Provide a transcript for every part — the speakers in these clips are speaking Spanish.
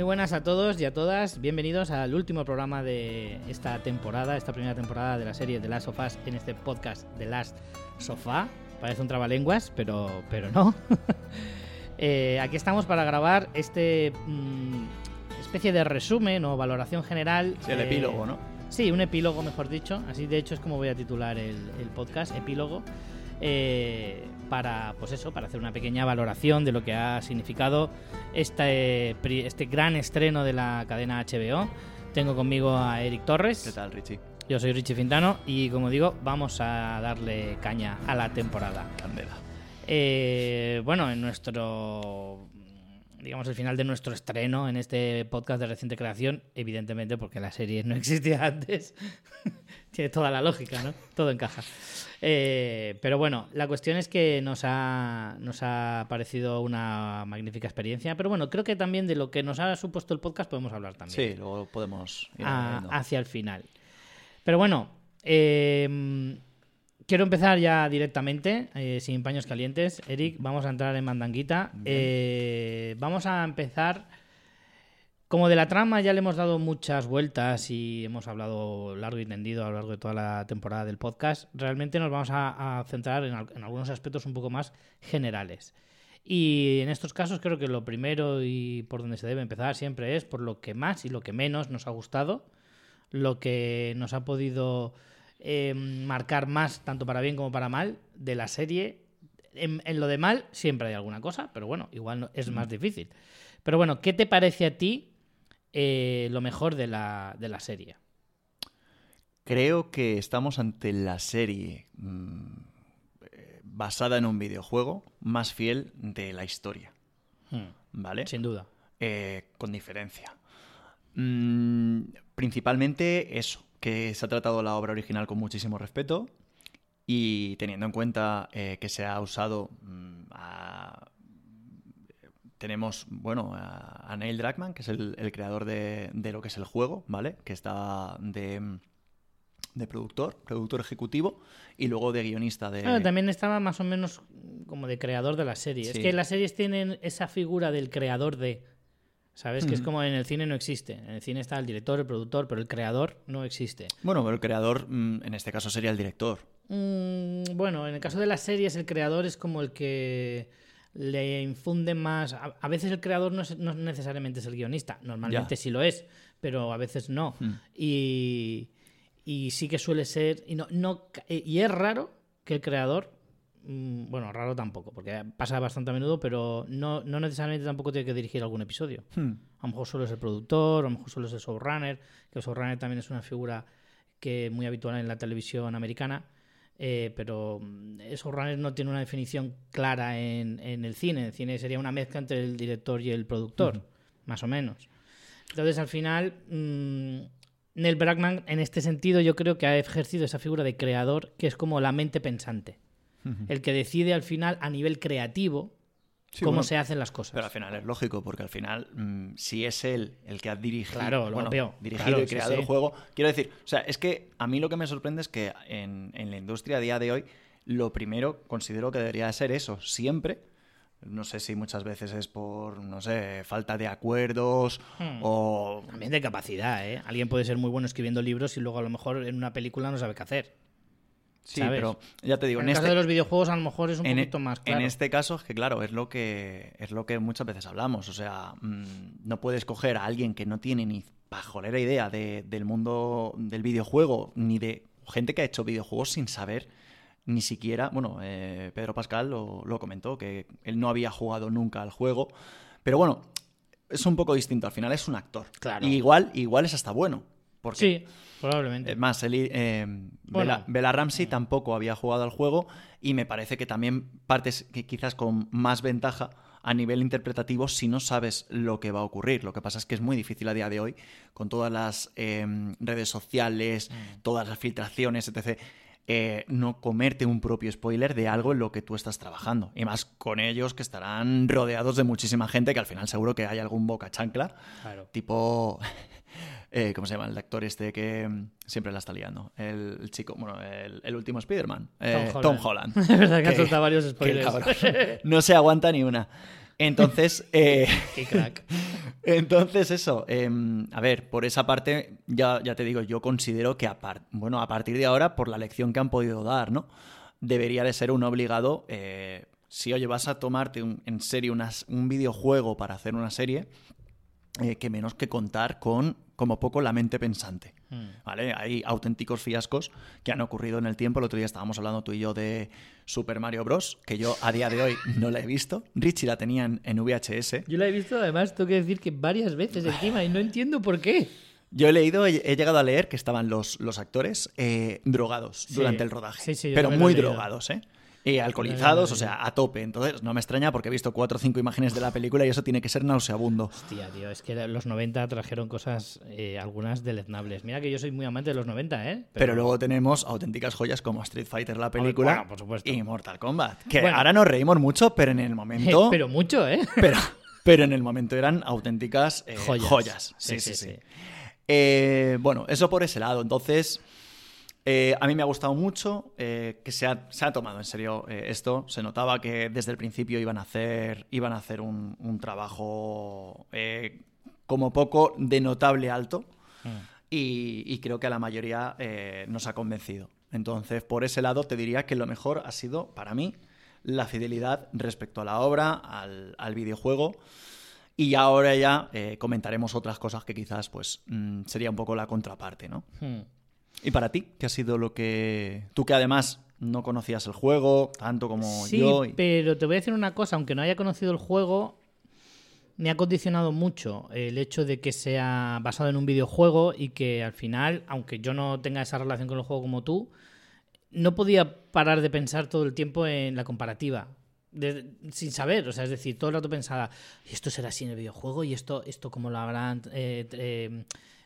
Muy buenas a todos y a todas. Bienvenidos al último programa de esta temporada, esta primera temporada de la serie The Last of Us en este podcast The Last Sofá. Parece un trabalenguas, pero, pero no. Eh, aquí estamos para grabar este mm, especie de resumen o valoración general. Sí, el eh, epílogo, ¿no? Sí, un epílogo, mejor dicho. Así de hecho es como voy a titular el, el podcast, epílogo. eh, para, pues eso, para hacer una pequeña valoración de lo que ha significado este, este gran estreno de la cadena HBO. Tengo conmigo a Eric Torres. ¿Qué tal, Richie? Yo soy Richie Fintano y como digo, vamos a darle caña a la temporada. Candela. Eh, bueno, en nuestro digamos el final de nuestro estreno en este podcast de reciente creación, evidentemente porque la serie no existía antes, tiene toda la lógica, ¿no? Todo encaja. Eh, pero bueno, la cuestión es que nos ha, nos ha parecido una magnífica experiencia, pero bueno, creo que también de lo que nos ha supuesto el podcast podemos hablar también Sí, luego podemos ir a- añadiendo. hacia el final. Pero bueno, eh, quiero empezar ya directamente, eh, sin paños calientes. Eric, vamos a entrar en mandanguita. Eh, vamos a empezar. Como de la trama ya le hemos dado muchas vueltas y hemos hablado largo y tendido a lo largo de toda la temporada del podcast, realmente nos vamos a, a centrar en, al- en algunos aspectos un poco más generales. Y en estos casos creo que lo primero y por donde se debe empezar siempre es por lo que más y lo que menos nos ha gustado, lo que nos ha podido eh, marcar más, tanto para bien como para mal, de la serie. En, en lo de mal siempre hay alguna cosa, pero bueno, igual no- es más difícil. Pero bueno, ¿qué te parece a ti eh, lo mejor de la, de la serie? Creo que estamos ante la serie mm, basada en un videojuego más fiel de la historia, Hmm, ¿vale? sin duda. Eh, con diferencia. Mm, principalmente eso, que se ha tratado la obra original con muchísimo respeto y teniendo en cuenta eh, que se ha usado mm, a- tenemos, bueno, a, Neil Druckmann, que es el, el creador de, de lo que es el juego, ¿vale? Que está de, de productor, productor ejecutivo y luego de guionista de... Bueno, también estaba más o menos como de creador de la serie. Es que las series tienen esa figura del creador de. ¿Sabes? Que es como en el cine no existe. En el cine está el director, el productor, pero el creador no existe. Bueno, pero el creador mm, en este caso sería el director. Mm, bueno, en el caso de las series, el creador es como el que le infunde más. A, a veces el creador no, es- no necesariamente es el guionista. Normalmente sí lo es, pero a veces no. Hmm. Y, y sí que suele ser. Y, no, no, y es raro que el creador. mm, Bueno, raro tampoco, porque pasa bastante a menudo, pero no, no necesariamente tampoco tiene que dirigir algún episodio. Hmm. A lo mejor solo es el productor, a lo mejor solo es el showrunner, que el showrunner también es una figura que muy habitual en la televisión americana, eh, pero mm, el showrunner no tiene una definición clara en, en el cine. El cine sería una mezcla entre el director y el productor, más o menos. Entonces, al final, mm, Neil Brackman, en este sentido, yo creo que ha ejercido esa figura de creador, que es como la mente pensante, el que decide al final a nivel creativo Sí, cómo bueno, se hacen las cosas. Pero al final es lógico, porque al final, mm, si es él el que ha dirigido, Claro, lo bueno, dirigido Claro, y creado sí. el juego, quiero decir, o sea, es que a mí lo que me sorprende es que en, en la industria a día de hoy, lo primero considero que debería de ser eso, siempre. No sé si muchas veces es por, no sé, falta de acuerdos Hmm. o... También de capacidad, ¿eh? Alguien puede ser muy bueno escribiendo libros y luego a lo mejor en una película no sabe qué hacer. Sí, ¿sabes? pero ya te digo, en en, el caso este, de los videojuegos a lo mejor es un en, e- poquito más claro. en este caso es que claro es lo que es lo que muchas veces hablamos o sea mm, no puedes coger a alguien que no tiene ni pajolera idea de- del mundo del videojuego ni de gente que ha hecho videojuegos sin saber ni siquiera bueno eh, Pedro Pascal lo, lo comentó que él no había jugado nunca al juego pero bueno es un poco distinto al final es un actor Claro. y igual igual es hasta bueno porque Sí, probablemente. es más, Eli- eh, Bueno. Bella, Bella Ramsey tampoco había jugado al juego y me parece que también partes que quizás con más ventaja a nivel interpretativo si no sabes lo que va a ocurrir. Lo que pasa es que es muy difícil a día de hoy, con todas las eh, redes sociales, todas las filtraciones, etc., eh, no comerte un propio spoiler de algo en lo que tú estás trabajando. Y más con ellos que estarán rodeados de muchísima gente que al final seguro que hay algún boca chancla Claro. tipo eh, ¿cómo se llama? El actor este que mm, siempre la está liando. El, el chico, bueno, el, el último Spider-Man. eh, Tom Holland. Es verdad que ha Que- soltado varios que spoilers. cabrón. No se aguanta ni una. Entonces, eh, Qué crack. entonces eso, em, a ver, por esa parte, ya, ya te digo, yo considero que a, par- bueno, a partir de ahora, por la lección que han podido dar, ¿no? Debería de ser un obligado, eh, si oye, vas a tomarte un- en serio unas- un videojuego para hacer una serie, que menos que contar con, como poco, la mente pensante. Mm. ¿Vale? Hay auténticos fiascos que han ocurrido en el tiempo. El otro día estábamos hablando tú y yo de Super Mario Bros., que yo a día de hoy no la he visto. Richie la tenía en, en VHS. Yo la he visto, además, tengo que decir que varias veces encima y no entiendo por qué. Yo he leído, he, llegado a leer que estaban los, los actores eh, drogados Sí. durante el rodaje. Sí, sí, pero muy drogados, ¿eh? Y alcoholizados, Yo o sea, a tope. Entonces, no me extraña porque he visto cuatro o cinco imágenes de la película y eso tiene que ser nauseabundo. Hostia, tío, es que los 90 trajeron cosas, eh, algunas deleznables. Mira que yo soy muy amante de los 90, ¿eh? Pero, luego tenemos auténticas joyas como Street Fighter, la película, bueno, por supuesto. y Mortal Kombat. Que Bueno. ahora nos reímos mucho, pero en el momento... Pero mucho, ¿eh? pero, pero en el momento eran auténticas eh, Joyas. joyas. Sí, sí, sí. Eh, bueno, eso por ese lado. Entonces, eh, a mí me ha gustado mucho eh, que se ha, se ha tomado en serio eh, esto. Se notaba que desde el principio iban a hacer, iban a hacer un, un trabajo como poco de notable alto Mm. y, y creo que a la mayoría nos ha convencido. Entonces, por ese lado, te diría que lo mejor ha sido, para mí, la fidelidad respecto a la obra, al, al videojuego. Y ahora ya comentaremos otras cosas que quizás pues mm, sería un poco la contraparte, ¿no? Hmm. ¿Y para ti? ¿Qué ha sido lo que... Tú que además no conocías el juego tanto como Sí, yo. y- pero te voy a decir una cosa, aunque no haya conocido el juego, me ha condicionado mucho el hecho de que sea basado en un videojuego y que al final, aunque yo no tenga esa relación con el juego como tú, no podía parar de pensar todo el tiempo en la comparativa. de- sin saber, o sea, es decir, todo el rato pensaba, "¿Y esto será así en el videojuego y esto, esto cómo lo habrán eh, eh,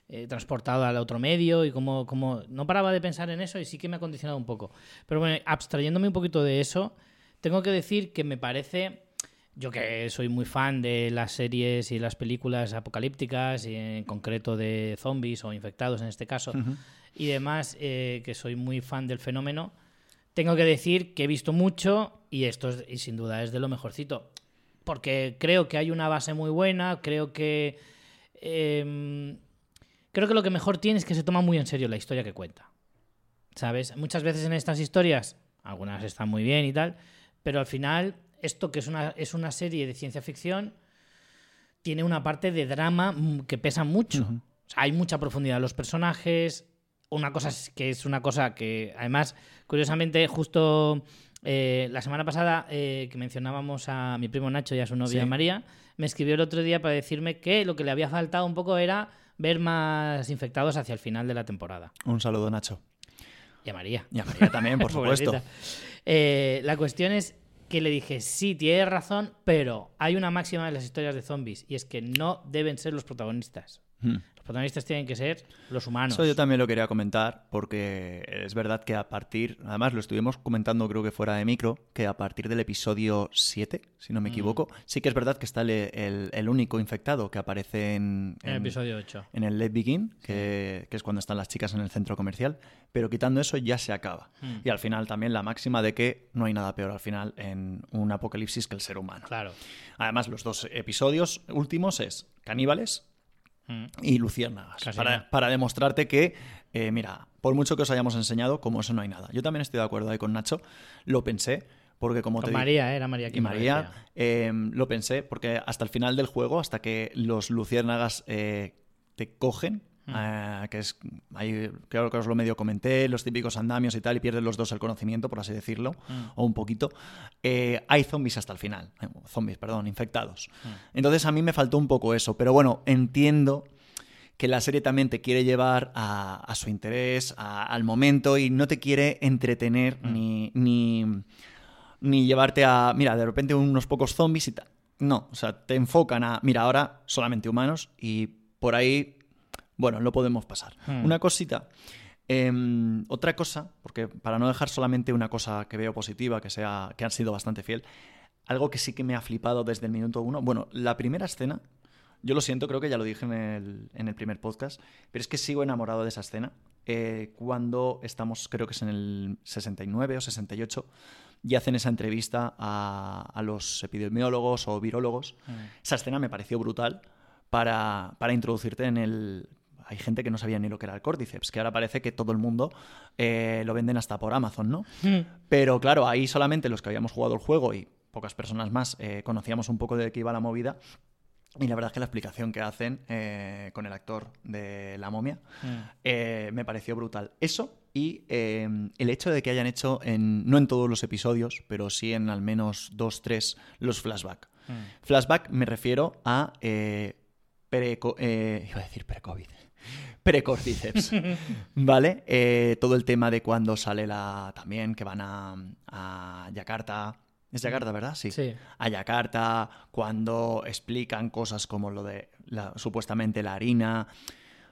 eh, transportado al otro medio y cómo, cómo... No paraba de pensar en eso y sí que me ha condicionado un poco. Pero bueno, abstrayéndome un poquito de eso, tengo que decir que me parece, yo que soy muy fan de las series y las películas apocalípticas, y en concreto de zombies o infectados en este caso, y demás, eh, que soy muy fan del fenómeno, tengo que decir que he visto mucho y esto es, y sin duda es de lo mejorcito. Porque creo que hay una base muy buena, creo que... em, creo que lo que mejor tiene es que se toma muy en serio la historia que cuenta. ¿Sabes? Muchas veces en estas historias, algunas están muy bien y tal, pero al final, esto que es una, es una serie de ciencia ficción, tiene una parte de drama que pesa mucho. Ujú. O sea, hay mucha profundidad en los personajes. Una cosa que es una cosa que, además, curiosamente, justo eh, la semana pasada eh, que mencionábamos a mi primo Nacho y a su novia Sí. María, me escribió el otro día para decirme que lo que le había faltado un poco era ver más infectados hacia el final de la temporada. Un saludo, Nacho. Y a María. Y a María también, por supuesto. Eh, la cuestión es que le dije, sí, tienes razón, pero hay una máxima en las historias de zombies y es que no deben ser los protagonistas. Mm. Los protagonistas tienen que ser los humanos. Eso yo también lo quería comentar porque es verdad que a partir, además lo estuvimos comentando creo que fuera de micro, que a partir del episodio 7, si no me Mm. equivoco, sí que es verdad que está el, el- el único infectado que aparece en, En el episodio 8. en el Let Begin, que, que es cuando están las chicas en el centro comercial, pero quitando eso ya se acaba. Mm. Y al final también la máxima de que no hay nada peor al final en un apocalipsis que el ser humano. Claro. Además, los dos episodios últimos es caníbales Mm. y luciérnagas. Para, para demostrarte que, eh, mira, por mucho que os hayamos enseñado, como eso no hay nada. Yo también estoy de acuerdo ahí con Nacho, lo pensé, porque como Con te María, ¿eh? era María y me lo María, eh, lo pensé, porque hasta el final del juego, hasta que los luciérnagas eh, te cogen, Mm. eh, que es, ahí creo que os lo medio comenté, los típicos andamios y tal, y pierden los dos el conocimiento, por así decirlo, Mm. o un poquito, eh, hay zombies hasta el final, eh, zombies, perdón, infectados. Mm. Entonces a mí me faltó un poco eso, pero bueno, entiendo que la serie también te quiere llevar a, a su interés, a- al momento, y no te quiere entretener ni, ni, ni llevarte a, mira, de repente unos pocos zombies y tal. No, o sea, te enfocan a, mira, ahora solamente humanos y por ahí, bueno, lo podemos pasar. Hmm. Una cosita. em, otra cosa, porque para no dejar solamente una cosa que veo positiva, que sea que han sido bastante fiel, algo que sí que me ha flipado desde el minuto uno. Bueno, la primera escena Yo lo siento, creo que ya lo dije en el, en el primer podcast, pero es que sigo enamorado de esa escena. Eh, cuando estamos, creo que es en el 69 o 68, y hacen esa entrevista a, a los epidemiólogos o virólogos. Mm. Esa escena me pareció brutal para, para introducirte en el... Hay gente que no sabía ni lo que era el Cordyceps, que ahora parece que todo el mundo eh, lo venden hasta por Amazon, ¿no? Mm. Pero claro, ahí solamente los que habíamos jugado el juego y pocas personas más eh, conocíamos un poco de qué iba la movida. Y la verdad es que la explicación que hacen eh, con el actor de La momia Mm. eh, me pareció brutal. Eso y eh, el hecho de que hayan hecho, en, no en todos los episodios, pero sí en al menos dos, tres, los flashback. Mm. Flashback me refiero a eh, iba a decir pre-COVID. Precordyceps. ¿Vale? Eh, todo el tema de cuando sale la. También que van a, a Yakarta. Es Yakarta, ¿verdad? Sí. Sí. A Yakarta, cuando explican cosas como lo de la- supuestamente la harina.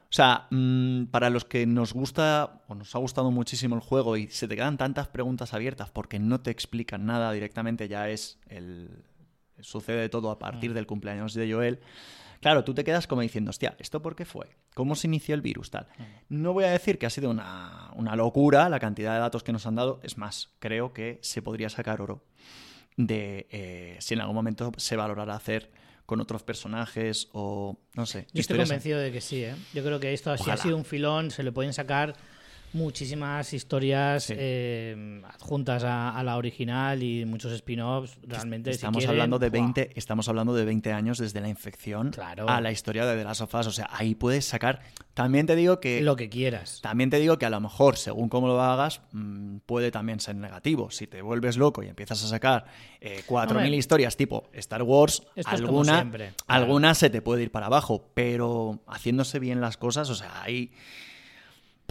O sea, mm, para los que nos gusta o nos ha gustado muchísimo el juego y se te quedan tantas preguntas abiertas porque no te explican nada directamente, ya es el. Sucede todo a partir del cumpleaños de Joel. Claro, tú te quedas como diciendo, hostia, ¿esto por qué fue? ¿Cómo se inició el virus? Tal. No voy a decir que ha sido una, una locura la cantidad de datos que nos han dado. Es más, creo que se podría sacar oro de eh, si en algún momento se valorará hacer con otros personajes o no sé. Yo estoy convencido de que sí, ¿eh? Yo creo que esto si ha sido un filón, se le pueden sacar muchísimas historias Sí. eh, adjuntas a, a la original y muchos spin-offs. Realmente, si Estamos quieren, hablando de ¡buah! 20, estamos hablando de 20 años desde la infección Claro. a la historia de The Last of Us. O sea, ahí puedes sacar. También te digo que. Lo que quieras. También te digo que a lo mejor, según cómo lo hagas, mm, puede también ser negativo. Si te vuelves loco y empiezas a sacar eh, 4.000 Hombre. historias tipo Star Wars, Esto alguna, siempre, claro. alguna se te puede ir para abajo. Pero haciéndose bien las cosas, o sea, hay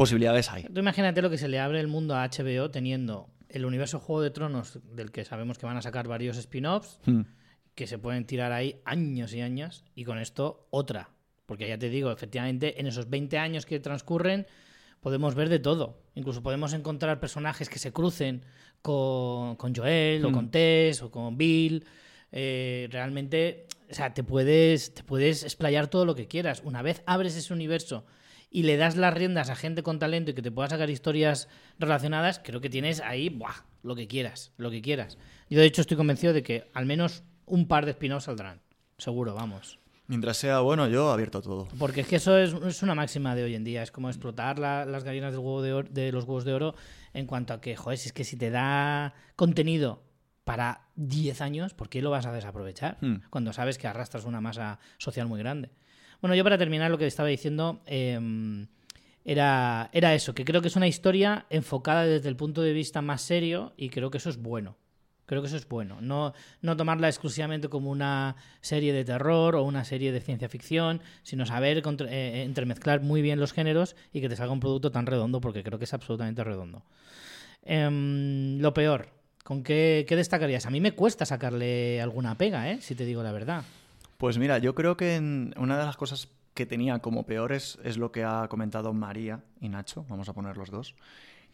posibilidades hay. Tú imagínate lo que se le abre el mundo a HBO teniendo el universo Juego de Tronos, del que sabemos que van a sacar varios spin-offs, Mm. que se pueden tirar ahí años y años, y con esto otra. Porque ya te digo, efectivamente, en esos 20 años que transcurren, podemos ver de todo. Incluso podemos encontrar personajes que se crucen con, con Joel, o Mm. con Tess, o con Bill. Eh, realmente, o sea, te puedes, te puedes explayar todo lo que quieras. Una vez abres ese universo y le das las riendas a gente con talento y que te pueda sacar historias relacionadas, creo que tienes ahí ¡buah! lo que quieras, lo que quieras. Yo de hecho estoy convencido de que al menos un par de spin-offs saldrán. Seguro, vamos. Mientras sea bueno, yo abierto a todo. Porque es que eso es, es una máxima de hoy en día. Es como explotar la- las gallinas del huevo de, oro- de los huevos de oro en cuanto a que, joder, si es que si te da contenido para 10 años, ¿por qué lo vas a desaprovechar? Hmm. Cuando sabes que arrastras una masa social muy grande. Bueno, yo para terminar lo que estaba diciendo eh, era, era eso, que creo que es una historia enfocada desde el punto de vista más serio y creo que eso es bueno. Creo que eso es bueno. No, no tomarla exclusivamente como una serie de terror o una serie de ciencia ficción, sino saber contra- eh, entremezclar muy bien los géneros y que te salga un producto tan redondo, porque creo que es absolutamente redondo. Em, lo peor, ¿con qué, qué destacarías? A mí me cuesta sacarle alguna pega, ¿eh? si te digo la verdad. Pues mira, yo creo que en- una de las cosas que tenía como peores es lo que ha comentado María y Nacho, vamos a poner los dos,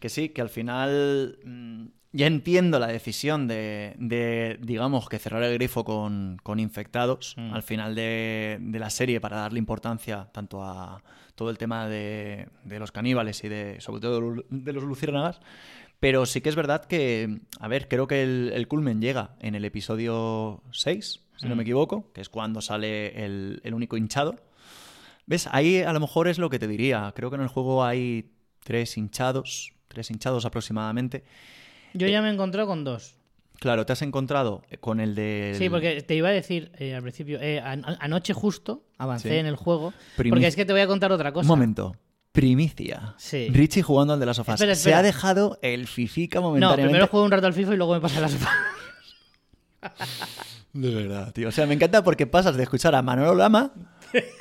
que sí, que al final mm, ya entiendo la decisión de, de, digamos, que cerrar el grifo con, con infectados Mm. al final de, de la serie para darle importancia tanto a todo el tema de, de los caníbales y de, sobre todo, de los luciérnagas. Pero sí que es verdad que, a ver, creo que el, el culmen llega en el episodio 6, si no me Mm. equivoco, que es cuando sale el, el único hinchado. ¿Ves? Ahí a lo mejor es lo que te diría. Creo que en el juego hay tres hinchados, tres hinchados aproximadamente. Yo ya me he encontrado con dos. Claro, te has encontrado con el de... Sí, porque te iba a decir eh, al principio, eh, an- anoche justo avancé Sí. en el juego, Primi- porque es que te voy a contar otra cosa. Un momento. Primicia. Sí. Richie jugando al de las sofás. Espera, Se ha dejado el fifica No, momentáneamente. primero juego un rato al FIFA y luego me pasé a la sopa. De verdad, tío. O sea, me encanta porque pasas de escuchar a Manolo Lama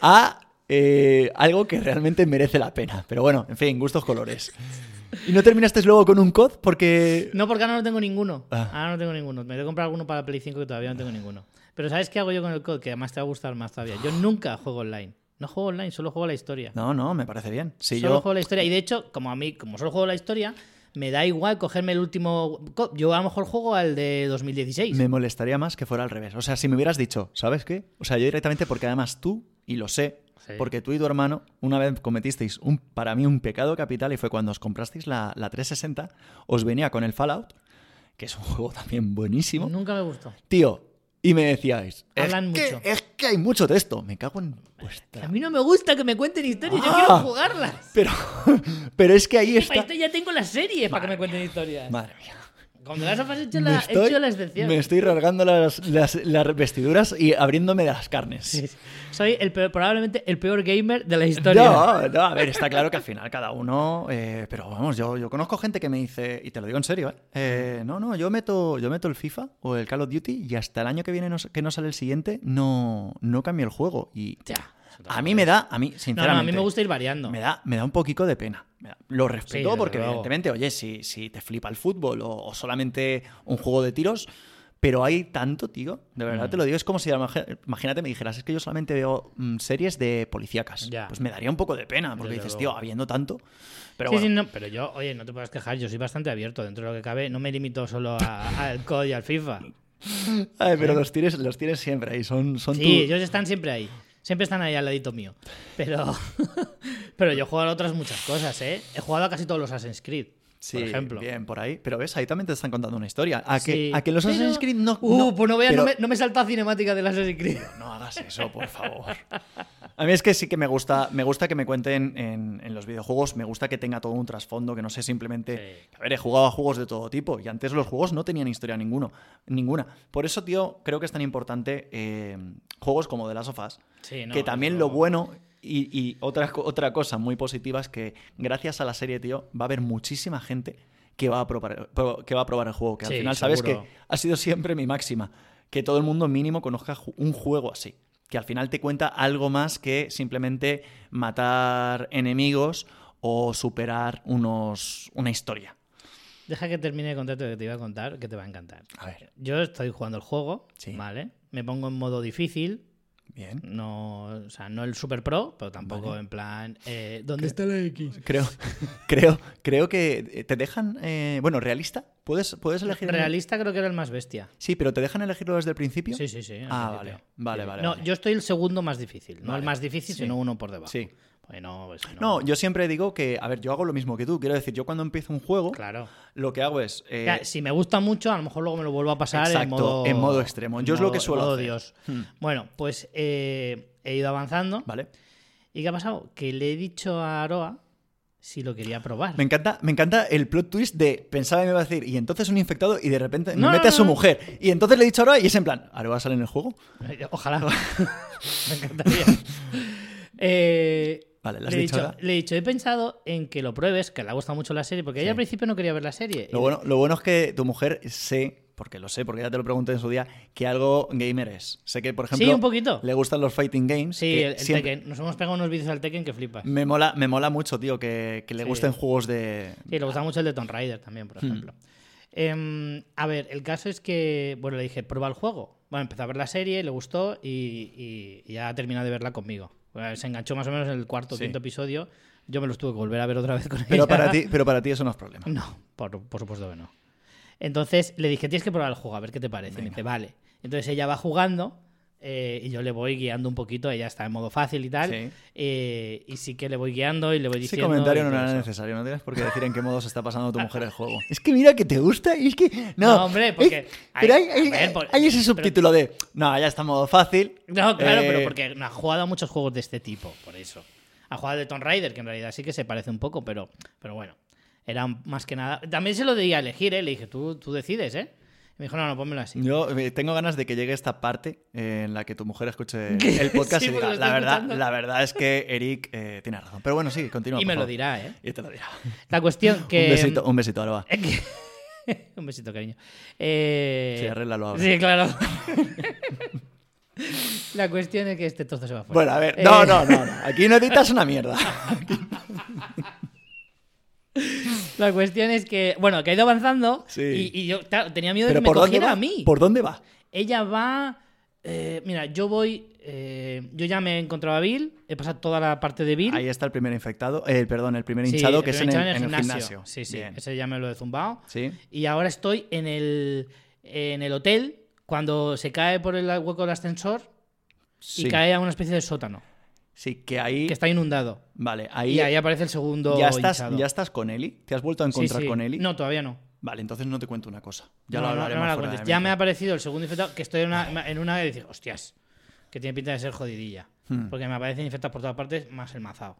a eh, algo que realmente merece la pena. Pero bueno, en fin, gustos colores. ¿Y no terminaste luego con un COD? Porque... No, porque ahora no tengo ninguno. Ah. Ahora no tengo ninguno. Me voy a comprar alguno para la Play 5 que todavía no tengo ninguno. Pero ¿sabes qué hago yo con el COD? Que además te va a gustar más todavía. Yo nunca juego online. No juego online, solo juego la historia. No, no, me parece bien. Sí, solo yo... juego la historia. Y de hecho, como a mí, como solo juego la historia, me da igual cogerme el último. Yo a lo mejor juego al de 2016. Me molestaría más que fuera al revés. O sea, si me hubieras dicho, ¿sabes qué? O sea, yo directamente, porque además tú y lo sé, Sí. porque tú y tu hermano una vez cometisteis un, para mí un pecado capital y fue cuando os comprasteis la, la 360, os venía con el Fallout, que es un juego también buenísimo. Nunca me gustó. Tío, y me decíais, es Hablan que, mucho. es que hay mucho texto. Me cago en A vuestra... mí no me gusta que me cuenten historias, yo Ah. quiero jugarlas. Pero, pero es que ahí Para está... esto ya tengo las series para que me cuenten historias. Madre mía. Cuando las has hecho la, estoy, hecho la excepción. me estoy rasgando las, las- las vestiduras y abriéndome de las carnes. Sí, sí. Soy el peor- probablemente el peor gamer de la historia. No, no, a ver, está claro que al final cada uno. eh, pero vamos, yo, yo conozco gente que me dice, y te lo digo en serio, ¿eh? Eh, no, no, yo meto, yo meto el FIFA o el Call of Duty y hasta el año que viene no, que no sale el siguiente, no, no cambio el juego. Y Ya, a mí me da, a mí, No, no, sinceramente. a mí me gusta ir variando. Me da, me da un poquito de pena. Lo respeto Sí, porque, evidentemente, oye, si, si te flipa el fútbol o, o solamente un juego de tiros, pero hay tanto, tío. De verdad Mm. te lo digo. Es como si, imagínate, me dijeras, es que yo solamente veo mm, series de policíacas. Ya. Pues me daría un poco de pena, porque Desde dices, luego. tío, habiendo tanto. Pero sí, bueno, sí, no, pero yo, oye, no te puedes quejar, yo soy bastante abierto dentro de lo que cabe. No me limito solo a- al COD y al FIFA. Ay, pero los tienes, los tienes siempre ahí. Son, son Sí, tu- ellos están siempre ahí. Siempre están ahí al ladito mío. Pero, pero yo he jugado a otras muchas cosas, ¿eh? He jugado a casi todos los Assassin's Creed, Sí, por ejemplo. bien, por ahí. Pero ves, ahí también te están contando una historia. A que, Sí. a que los Pero- Assassin's Creed no. Uh, no- pues no veas, pero- no, me, no me saltó a cinemática de las Assassin's Creed. No hagas eso, por favor. A mí es que sí que me gusta, me gusta que me cuenten en, en los videojuegos, me gusta que tenga todo un trasfondo, que no sé simplemente. Sí. A ver, he jugado a juegos de todo tipo y antes los juegos no tenían historia ninguno, ninguna. Por eso, tío, creo que es tan importante eh, juegos como The Last of Us. Sí, no, que también lo bueno y, y otra, otra cosa muy positiva es que gracias a la serie, tío, va a haber muchísima gente que va a probar, pro- que va a probar el juego. Que al Sí, final, sabes seguro. que ha sido siempre mi máxima. Que todo el mundo mínimo conozca un juego así. Que al final te cuenta algo más que simplemente matar enemigos o superar unos, una historia. Deja que termine el contrato que te iba a contar, que te va a encantar. A ver, Yo estoy jugando el juego, Sí. ¿vale? Me pongo en modo difícil, bien. no, o sea, no el super pro, pero tampoco Vale. en plan, eh, ¿dónde está la X? Creo, creo, creo que te dejan. eh, bueno, realista. ¿Puedes, puedes elegir. Realista creo que era el más bestia. Sí, pero te dejan elegirlo desde el principio. Sí, sí, sí. Ah, vale, vale, vale, No, vale. yo estoy el segundo más difícil. No Vale. el más difícil, Sí. sino uno por debajo. Sí. Bueno, pues si No, yo siempre digo que, a ver, yo hago lo mismo que tú. Quiero decir, yo cuando empiezo un juego, Claro. lo que hago es. eh, Ya, si me gusta mucho, a lo mejor luego me lo vuelvo a pasar en modo. en modo extremo. Yo es lo que suelo modo hacer. Dios. Hmm. Bueno, pues eh, he ido avanzando. Vale. ¿Y qué ha pasado? Que le he dicho a Aroa si lo quería probar. Me encanta, me encanta el plot twist de pensaba que me iba a decir, y entonces un infectado, y de repente No, me mete no, a su no. mujer. Y entonces le he dicho ahora, y es en plan, ¿ahora va a salir en el juego? Ojalá. me encantaría. Eh, Vale, ¿le has le, he dicho dicho, ahora? le he dicho, he pensado en que lo pruebes, que le ha gustado mucho la serie, porque ella Sí. al principio no quería ver la serie. Lo bueno, lo bueno es que tu mujer sé, porque lo sé, porque ya te lo pregunté en su día, que algo gamer es. Sé que, por ejemplo, Sí, un poquito. le gustan los fighting games. Sí, el, el siempre- Tekken. Nos hemos pegado unos vídeos al Tekken que flipas. Me mola, me mola mucho, tío, que, que le Sí. gusten juegos de. Sí, le gusta mucho el de Tomb Raider también, Hmm. por ejemplo. Em, a ver, el caso es que, bueno, le dije, prueba el juego. Bueno, empezó a ver la serie, le gustó y, y- y ya ha terminado de verla conmigo. Bueno, se enganchó más o menos en el cuarto o Sí. quinto episodio. Yo me los tuve que volver a ver otra vez con Pero ella. para ti, pero para ti eso no es problema. No, por, por supuesto que no. Entonces le dije, tienes que probar el juego, a ver qué te parece. Me dice, vale. Entonces ella va jugando eh, y yo le voy guiando un poquito. Ella está en modo fácil y tal. Sí. eh, y sí que le voy guiando y le voy Ese diciendo. comentario y no era eso. necesario, no tienes por qué decir en qué modo se está pasando tu mujer el juego. Es que mira que te gusta y es que. No, No, hombre, porque es- hay- pero hay, a hay- ver, por- hay ese pero- subtítulo de. No, ya está en modo fácil. No, claro, Eh, pero porque no ha jugado a muchos juegos de este tipo, por eso. Ha jugado de Tomb Raider, que en realidad sí que se parece un poco, pero, pero bueno. Era más que nada. También se lo di a elegir, ¿eh? Le dije, tú, tú decides, ¿eh? Me dijo, no, no, pónmelo así. Yo eh, tengo ganas de que llegue esta parte eh, en la que tu mujer escuche el podcast Sí, y diga, la verdad, escuchando". la verdad es que Eric eh, tiene razón. Pero bueno, sí, continúa. y me lo dirá, ¿eh? Y te lo dirá. La cuestión que. Un besito, un besito, ahora va. Que- un besito, cariño. Eh, Sí, arréglalo ahora. Sí, claro. La cuestión es que este trozo se va fuera. Bueno, a ver, Eh, no, no, no, no. Aquí no editas una mierda. La cuestión es que, bueno, que ha ido avanzando Sí. y, y yo claro, tenía miedo de que me ¿por dónde cogiera a mí. ¿Por dónde va? Ella va. eh, mira, yo voy. eh, yo ya me he encontrado a Bill. He pasado toda la parte de Bill. Ahí está el primer infectado, eh, perdón, el primer hinchado que es en el, hinchado en el gimnasio. Sí, sí. Bien. Ese ya me lo he zumbado. Sí. Y ahora estoy en el, en el hotel cuando se cae por el hueco del ascensor Sí. y cae a una especie de sótano. Sí, que ahí. que está inundado. Vale, ahí. Y ahí aparece el segundo ¿Ya estás, hinchado. ¿Ya estás con Eli? ¿Te has vuelto a encontrar sí. con Eli? No, todavía no. Vale, entonces no te cuento una cosa. Ya No, lo no, no hablaremos me la fuera de cuentes. Ya me ha aparecido el segundo infectado, que estoy en una, en una de decir, hostias, que tiene pinta de ser jodidilla. Hmm. Porque me aparecen infectados por todas partes, más el mazao.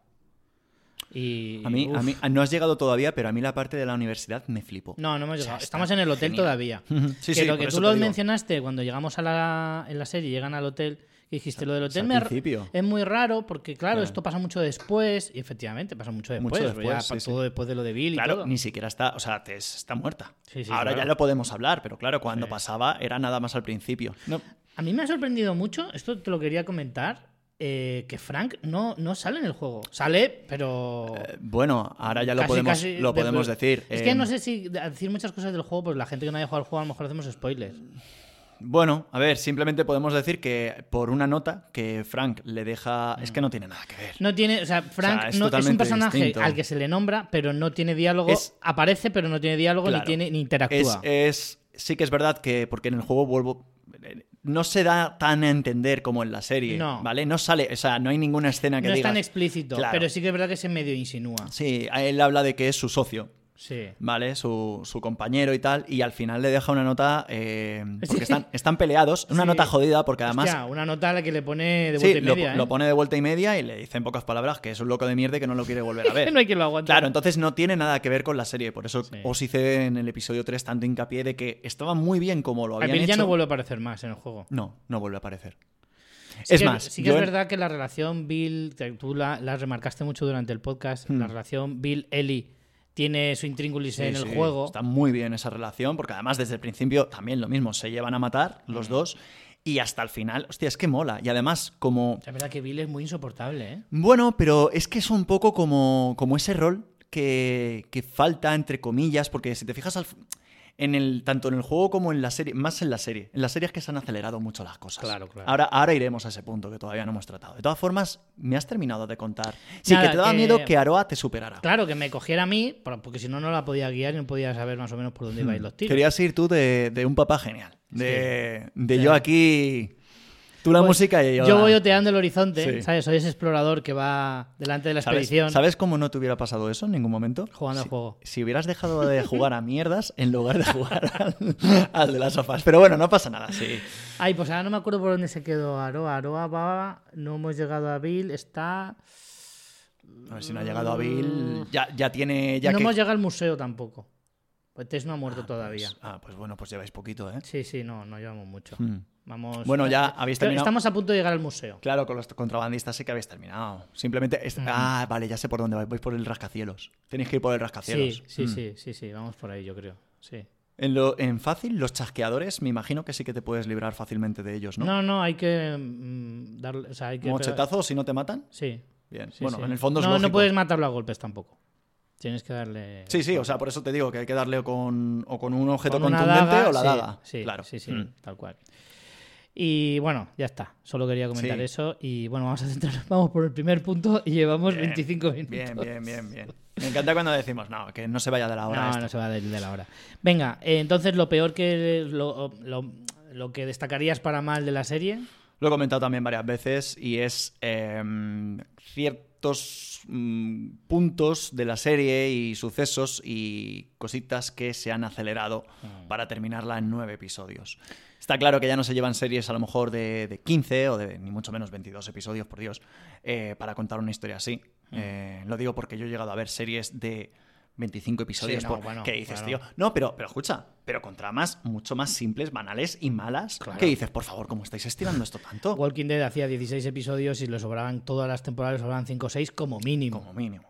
Y. A mí, a mí, no has llegado todavía, pero a mí la parte de la universidad me flipó. No, no hemos O sea, llegado. Estamos en el hotel genial. todavía. Sí, que sí, lo que tú lo mencionaste cuando llegamos a la, en la serie, llegan al hotel, que dijiste lo del o sea, hotel me- principio. es muy raro porque, claro, Claro. esto pasa mucho después, y efectivamente pasa mucho después. Mucho ya después, pa- sí, todo sí. después de lo de Bill y Claro, todo. ni siquiera está, o sea, te- está muerta. Sí, Ahora claro. ya lo podemos hablar, pero claro, cuando pasaba era nada más al principio. No, A mí me ha sorprendido mucho, esto te lo quería comentar, eh, que Frank no, no sale en el juego. Sale, pero. eh, bueno, ahora ya lo casi, podemos, casi lo de- podemos decir. Es que Eh, no sé si decir muchas cosas del juego, pues la gente que no haya jugado al juego a lo mejor hacemos spoilers. Bueno, a ver, simplemente podemos decir que por una nota que Frank le deja. Es que no tiene nada que ver. No tiene, o sea, Frank es no, es un personaje distinto. al que se le nombra, pero no tiene diálogo. Es- Aparece, pero no tiene diálogo Claro. ni tiene ni Es, interactúa. es- sí que es verdad que, porque en el juego vuelvo. eh, No se da tan a entender como en la serie, No. ¿vale? No sale, o sea, no hay ninguna escena que no es digas. tan explícito, Claro. pero sí que es verdad que se medio insinúa. Sí, él habla de que es su socio, Sí. ¿vale? Su, su compañero y tal, y al final le deja una nota eh, porque Sí. están, están peleados, una Sí. nota jodida porque además... Hostia, una nota a la que le pone de Sí, vuelta y lo, media. ¿eh? lo pone de vuelta y media y le dice en pocas palabras que es un loco de mierda y que no lo quiere volver a ver. no hay quien lo aguante. Claro, entonces no tiene nada que ver con la serie. Por eso os hice en el episodio 3 tanto hincapié de que estaba muy bien como lo habían hecho. ya no vuelve a aparecer más en el juego. No, no vuelve a aparecer. Sí es que- más, sí que yo es verdad que la relación Bill, tú la, la remarcaste mucho durante el podcast, Hmm. la relación Bill-Ellie tiene su intríngulis Sí, en el sí, juego. Está muy bien esa relación, porque además desde el principio también lo mismo, se llevan a matar los dos y hasta el final, hostia, es que mola. Y además, como... Es verdad que Bill es muy insoportable, ¿eh? Bueno, pero es que es un poco como, como ese rol que, que falta, entre comillas, porque si te fijas al... En el, tanto en el juego como en la serie, más en la serie. En la serie es que se han acelerado mucho las cosas. Claro, claro. Ahora, ahora iremos a ese punto que todavía no hemos tratado. De todas formas, me has terminado de contar. Sí, Nada, que te daba que- miedo que Aroa te superara. Claro, que me cogiera a mí, por- porque si no, no la podía guiar y no podía saber más o menos por dónde iban los tiros. Hmm. Querías ir tú de, de un papá genial. De, de yo aquí. Tú la Pues, música y yo. Yo voy oteando el horizonte, Sí. ¿sabes? Soy ese explorador que va delante de la ¿Sabes, expedición ¿Sabes cómo no te hubiera pasado eso en ningún momento? jugando si, al juego. Si hubieras dejado de jugar a mierdas en lugar de jugar al, al de las sofás. Pero bueno, no pasa nada, sí. Ay, pues ahora no me acuerdo por dónde se quedó Aroa. Aroa va, no hemos llegado a Bill, está... A ver si no ha llegado a Bill. Ya, ya tiene. Ya no que- hemos llegado al museo tampoco. Pues Tess no ha muerto todavía. Pues- ah, pues bueno, pues lleváis poquito, ¿eh? Sí, sí, no, no llevamos mucho. Hmm. Vamos. Bueno, ya habéis Pero terminado. Estamos a punto de llegar al museo. Claro, con los contrabandistas sí que habéis terminado. Simplemente. es- Ah, vale, ya sé por dónde vais. Vais por el rascacielos. Tenéis que ir por el rascacielos. Sí, sí, Mm. sí, sí, sí, vamos por ahí, yo creo. Sí. En, lo, en fácil, los chasqueadores, me imagino que sí que te puedes librar fácilmente de ellos, ¿no? No, no, hay que mm, darle. O sea, hay que. Mochetazos si no te matan. Sí. Bien. sí, bueno, sí. en el fondo es no, no puedes matarlo a golpes tampoco. Tienes que darle. Sí, sí, o sea, por eso te digo que hay que darle con, o con un objeto con contundente daga, o la daga. Sí, claro. sí, sí, Mm. tal cual. Y bueno, ya está. Solo quería comentar Sí. eso. Y bueno, vamos a centrarnos. Vamos por el primer punto y llevamos Bien, 25 minutos. Bien, bien, bien, bien. Me encanta cuando decimos, no, que no se vaya de la hora. No, esto. no se va de, de la hora. Venga, eh, entonces lo peor que. Lo, lo- lo que destacarías para mal de la serie. Lo he comentado también varias veces y es em, ciertos mm, puntos de la serie y sucesos y cositas que se han acelerado Mm. para terminarla en nueve episodios. Está claro que ya no se llevan series a lo mejor de, de 15 o de ni mucho menos 22 episodios, por Dios, eh, para contar una historia así. Mm. Eh, lo digo porque yo he llegado a ver series de 25 episodios no, por- bueno, que dices, tío, no, pero, pero escucha, pero con tramas mucho más simples, banales y malas, Claro. que dices, por favor, ¿cómo estáis estirando esto tanto? Walking Dead hacía 16 episodios y le sobraban todas las temporadas, sobraban 5 o 6 como mínimo. Como mínimo.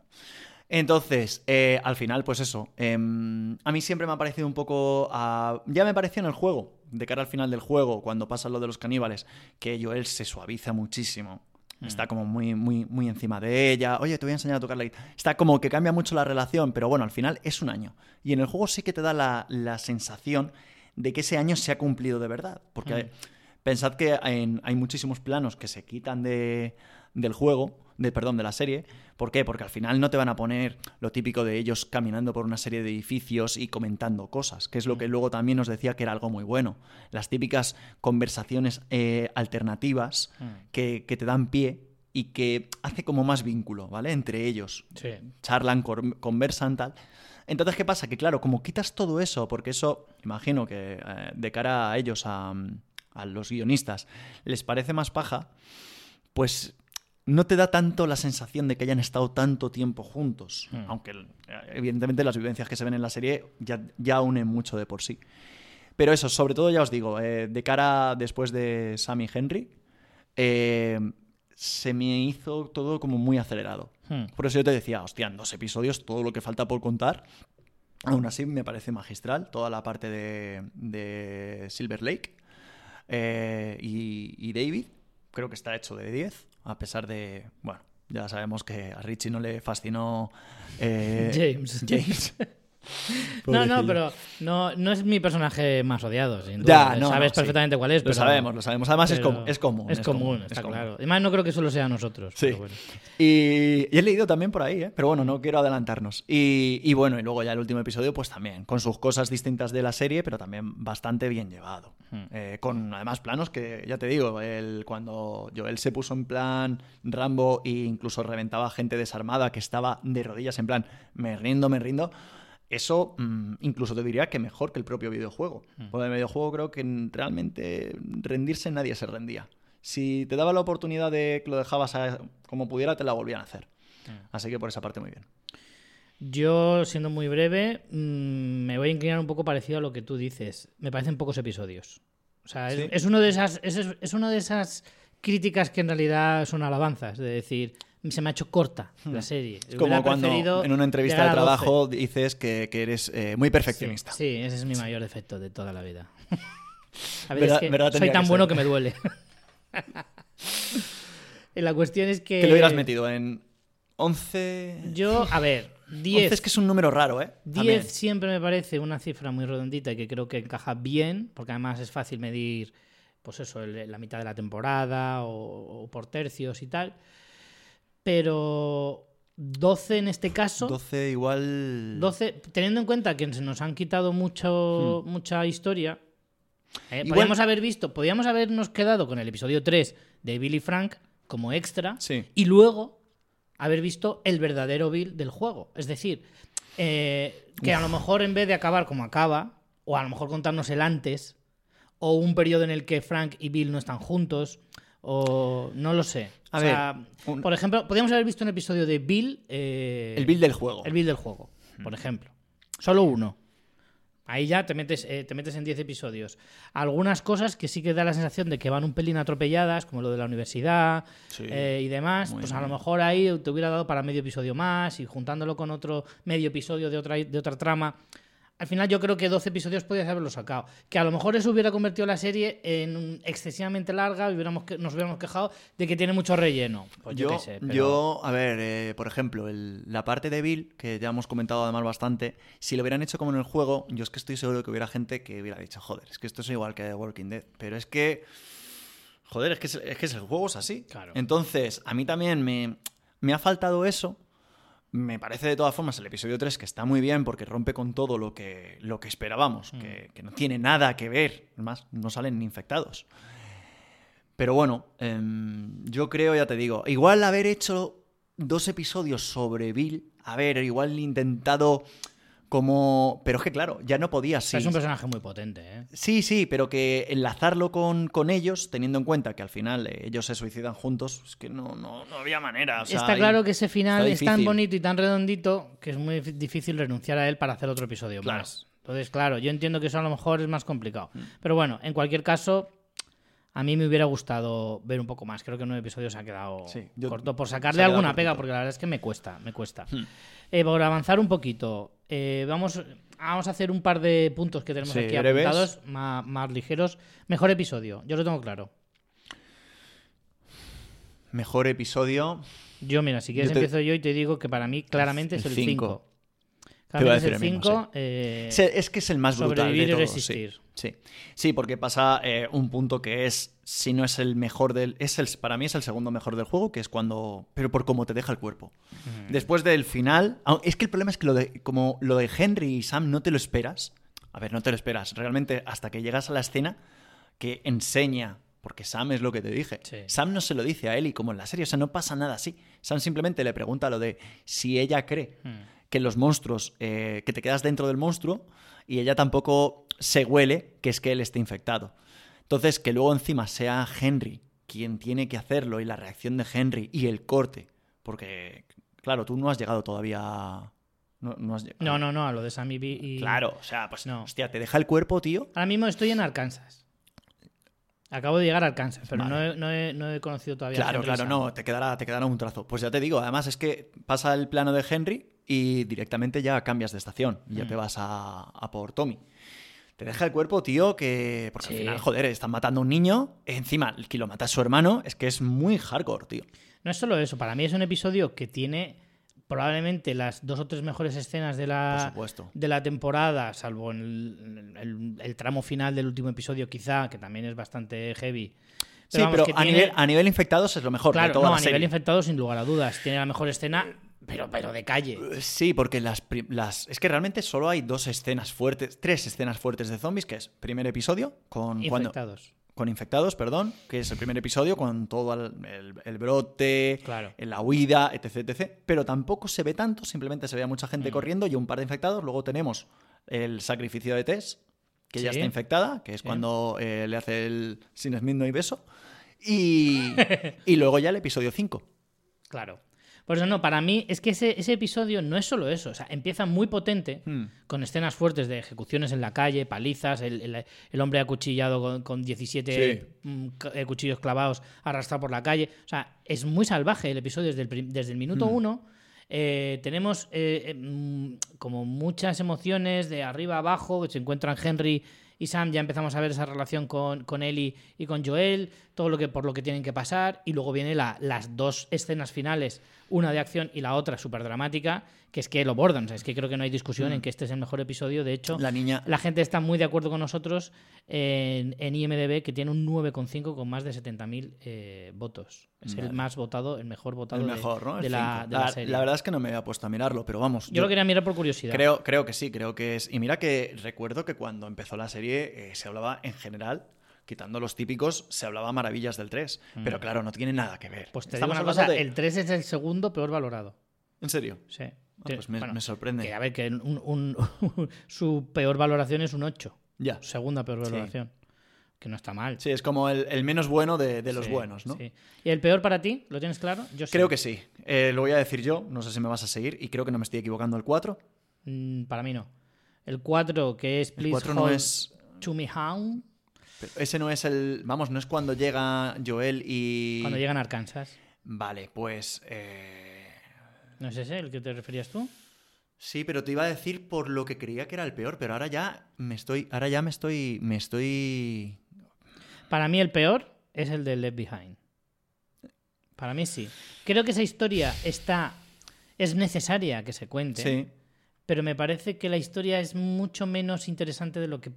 Entonces, eh, al final, pues eso. em, a mí siempre me ha parecido un poco. ah, ya me pareció en el juego, de cara al final del juego, cuando pasa lo de los caníbales, que Joel se suaviza muchísimo. Está como muy, muy, muy encima de ella. Oye, te voy a enseñar a tocar la guitarra. Está como que cambia mucho la relación, pero bueno, al final es un año. Y en el juego sí que te da la, la sensación de que ese año se ha cumplido de verdad. Porque pensad que en- hay muchísimos planos que se quitan de, del juego, de, perdón, de la serie. ¿Por qué? Porque al final no te van a poner lo típico de ellos caminando por una serie de edificios y comentando cosas, que es lo que luego también nos decía que era algo muy bueno. Las típicas conversaciones eh, alternativas Mm. que, que te dan pie y que hace como más vínculo, ¿vale? Entre ellos. Sí. Charlan, conversan, tal. Entonces, ¿qué pasa? Que claro, como quitas todo eso, porque eso, imagino que eh, de cara a ellos, a, a los guionistas, les parece más paja, pues no te da tanto la sensación de que hayan estado tanto tiempo juntos. Hmm. Aunque, eh, evidentemente, las vivencias que se ven en la serie ya, ya unen mucho de por sí. Pero eso, sobre todo, ya os digo, eh, de cara después de Sam y Henry, eh, se me hizo todo como muy acelerado. Hmm. Por eso yo te decía, hostia, en dos episodios, todo lo que falta por contar. Aún así, me parece magistral toda la parte de, de Silver Lake eh, y, y David. Creo que está hecho de 10, a pesar de. Bueno, ya sabemos que a Richie no le fascinó. eh, James. James. No, no, pero no, no es mi personaje más odiado, sin Ya, duda. no, Sabes no, sí. perfectamente cuál es. Lo sabemos, lo sabemos. Además, es, com- es común. Es común, está es común. claro. Además, no creo que solo sea a nosotros. Sí. pero bueno. Y, y he leído también por ahí, ¿eh? pero bueno, no quiero adelantarnos. Y, y bueno, y luego ya el último episodio, pues también, con sus cosas distintas de la serie, pero también bastante bien llevado. Hmm. Eh, con además planos que, ya te digo, el, cuando Joel se puso en plan Rambo e incluso reventaba gente desarmada que estaba de rodillas en plan, me rindo, me rindo. Eso mm, incluso te diría que mejor que el propio videojuego. Porque en el videojuego creo que mm, realmente rendirse nadie se rendía. Si te daba la oportunidad de que lo dejabas a- como pudiera, te la volvían a hacer. Así que por esa parte muy bien. Yo, siendo muy breve, mm, me voy a inclinar un poco parecido a lo que tú dices. Me parecen pocos episodios. O sea, es, Sí. es uno de esas, es, es una de esas críticas que en realidad son alabanzas. De decir, se me ha hecho corta la serie. Hmm. Es como cuando en una entrevista de trabajo dices que, que eres eh, muy perfeccionista. Sí, ese es mi mayor defecto de toda la vida. A Verdad- veces que verdad soy tan que bueno ser. que me duele. La cuestión es que... Que lo hubieras metido en 11... Yo, a ver, 11 10. es que es un número raro, ¿eh? 10 También. siempre me parece una cifra muy redondita y que creo que encaja bien, porque además es fácil medir, pues eso, la mitad de la temporada o, o por tercios y tal. Pero 12 en este caso, 12 igual... 12, teniendo en cuenta que se nos han quitado mucho, mucha historia, eh, Igual- podríamos haber visto, podríamos habernos quedado con el episodio 3 de Billy Frank como extra Sí. y luego haber visto el verdadero Bill del juego. Es decir, eh, que a lo mejor en vez de acabar como acaba, o a lo mejor contarnos el antes, o un periodo en el que Frank y Bill no están juntos, o no lo sé. A O ver, sea, un- por ejemplo, podríamos haber visto un episodio de Bill. eh, El build del juego. el build del juego, por ejemplo. Solo uno. Ahí ya te metes, eh, te metes en 10 episodios. Algunas cosas que sí que da la sensación de que van un pelín atropelladas, como lo de la universidad Sí. eh, y demás, pues a bien. lo mejor ahí te hubiera dado para medio episodio más y juntándolo con otro medio episodio de otra, de otra trama. Al final yo creo que 12 episodios podías haberlo sacado. Que a lo mejor eso hubiera convertido la serie en un- excesivamente larga y hubiéramos que- nos hubiéramos quejado de que tiene mucho relleno. Pues yo, yo, qué sé. pero- yo, a ver, eh, por ejemplo, el- la parte de Bill, que ya hemos comentado además bastante, si lo hubieran hecho como en el juego, yo es que estoy seguro que hubiera gente que hubiera dicho, joder, es que esto es igual que The Walking Dead. Pero es que, joder, es que, es, es que el juego es así. Claro. Entonces, a mí también me, me ha faltado eso. Me parece de todas formas el episodio 3 que está muy bien porque rompe con todo lo que, lo que esperábamos, Mm. que, que no tiene nada que ver. Además, no salen ni infectados. Pero bueno, em, yo creo, ya te digo, igual haber hecho dos episodios sobre Bill, haber igual intentado como... Pero es que claro, ya no podías. O sea, sí. es un personaje muy potente, ¿eh? Sí, sí, pero que enlazarlo con, con ellos, teniendo en cuenta que al final eh, ellos se suicidan juntos, es que no, no, no había manera. o sea, Está claro que ese final es tan bonito y tan redondito que es muy difícil renunciar a él para hacer otro episodio Claro. Mm. más. Entonces, claro, yo entiendo que eso a lo mejor es más complicado. Pero bueno, en cualquier caso, a mí me hubiera gustado ver un poco más. Creo que nueve episodios se ha quedado Sí, corto por sacarle alguna cortito. pega, porque la verdad es que me cuesta, me cuesta. Hmm. Eh, por avanzar un poquito, eh, vamos, vamos a hacer un par de puntos que tenemos Sí, aquí breves. apuntados, más, más ligeros. Mejor episodio, yo lo tengo claro. Mejor episodio. Yo, mira, si quieres Yo te- empiezo yo y te digo que para mí claramente es El el cinco. 5. Te iba a Claramente es el decir el mismo, 5. eh, Es que es el más brutal de y todos, resistir. Sí, sí. Porque pasa eh, un punto que es, si no es el mejor del... Es el, para mí es el segundo mejor del juego, que es cuando... Pero por cómo te deja el cuerpo. Después del final... Es que el problema es que lo de, como lo de Henry y Sam no te lo esperas. A ver, no te lo esperas. Realmente hasta que llegas a la escena que enseña Porque Sam es lo que te dije. Sí. Sam no se lo dice a Ellie como en la serie, o sea, no pasa nada así. Sam simplemente le pregunta lo de si ella cree Hmm. que los monstruos, eh, que te quedas dentro del monstruo y ella tampoco se huele que es que él esté infectado. Entonces, que luego encima sea Henry quien tiene que hacerlo y la reacción de Henry y el corte, porque, claro, tú no has llegado todavía... a- No, no has llegado. No, no, no, a lo de Sammy B y... Claro, o sea, pues No. hostia, te deja el cuerpo, tío. Ahora mismo estoy en Arkansas. Acabo de llegar a Arkansas, pero Vale. no, he, no he- no he conocido todavía a Claro, Henry claro, Sam. no, te quedará, te quedará un trazo. Pues ya te digo, además es que pasa el plano de Henry y directamente ya cambias de estación y ya Mm. te vas a, a por Tommy. Te deja el cuerpo, tío, que. Porque Sí. al final, joder, están matando a un niño. Encima, el que lo mata a su hermano, es que es muy hardcore, tío. No es solo eso, para mí es un episodio que tiene probablemente las dos o tres mejores escenas de la, de la temporada, salvo en el, el- el tramo final del último episodio, quizá, que también es bastante heavy. sí, vamos, pero que a, tiene- nivel, a nivel infectados es lo mejor de Claro, toda no, la a nivel serie. infectado, sin lugar a dudas. Tiene la mejor escena, pero, pero de calle. Sí, porque las, las. Es que realmente solo hay dos escenas fuertes, tres escenas fuertes de zombies, que es primer episodio, con cuando, Infectados. con infectados, perdón, que es el primer episodio con todo el, el- el brote, Claro. la huida, etc, etc. Pero tampoco se ve tanto, simplemente se ve a mucha Mm. gente corriendo y un par de infectados. Luego tenemos el sacrificio de Tess, que ya está infectada, que es Sí. cuando eh, le hace el sin Smith no hay beso. Y, y luego ya el episodio 5. Claro. Por eso no, para mí es que ese, ese episodio no es solo eso. O sea, empieza muy potente, Hmm. con escenas fuertes de ejecuciones en la calle, palizas, el, el- el hombre acuchillado con, con 17 Sí. mm, eh, cuchillos clavados arrastrado por la calle. O sea, es muy salvaje el episodio desde el, prim- desde el minuto Hmm. uno. Eh, tenemos eh, mm, como muchas emociones de arriba a abajo, que se encuentran Henry y Sam, ya empezamos a ver esa relación con, con Ellie y con Joel, todo lo que por lo que tienen que pasar, y luego vienen las dos escenas finales, una de acción y la otra súper dramática, que es que lo bordan, o sea, es que creo que no hay discusión en que este es el mejor episodio, de hecho, Mm. La niña. la gente está muy de acuerdo con nosotros en, en IMDB, que tiene un 9,5 con más de 70.000 eh, votos. Es el más votado, el mejor votado El de- mejor, ¿no? El de, la, cinco. de la la, serie. la verdad es que no me había puesto a mirarlo, pero vamos. yo, lo quería mirar por curiosidad. Creo, creo que sí, creo que es. Y mira que recuerdo que cuando empezó la serie eh, se hablaba en general, quitando los típicos, se hablaba maravillas del 3. Pero claro, no tiene nada que ver. Mm. Pues te Estamos digo una cosa, de- el 3 es el segundo peor valorado. ¿En serio? Sí. Ah, pues me, Bueno, me sorprende. Que a ver, que un- un- su peor valoración es un 8. Ya. Segunda peor Sí. valoración. Que no está mal. Sí, es como el, el menos bueno de, de los Sí, buenos, ¿no? sí. ¿Y el peor para ti? ¿Lo tienes claro? Yo. Creo que sí. Eh, lo voy a decir yo, no sé si me vas a seguir, y creo que no me estoy equivocando. El 4. Mm, para mí no. El 4, que es El Please 4 no es. to Me Hound, pero Ese no es el. Vamos, no es cuando llega Joel y. cuando llegan a Arkansas. Vale, pues. eh, ¿No es ese el que te referías tú? Sí, pero te iba a decir por lo que creía que era el peor, pero ahora ya me estoy. Ahora ya me estoy. Me estoy. Para mí el peor es el de Left Behind. Para mí sí. Creo que esa historia está... Es necesaria que se cuente. Sí. pero me parece que la historia es mucho menos interesante de lo que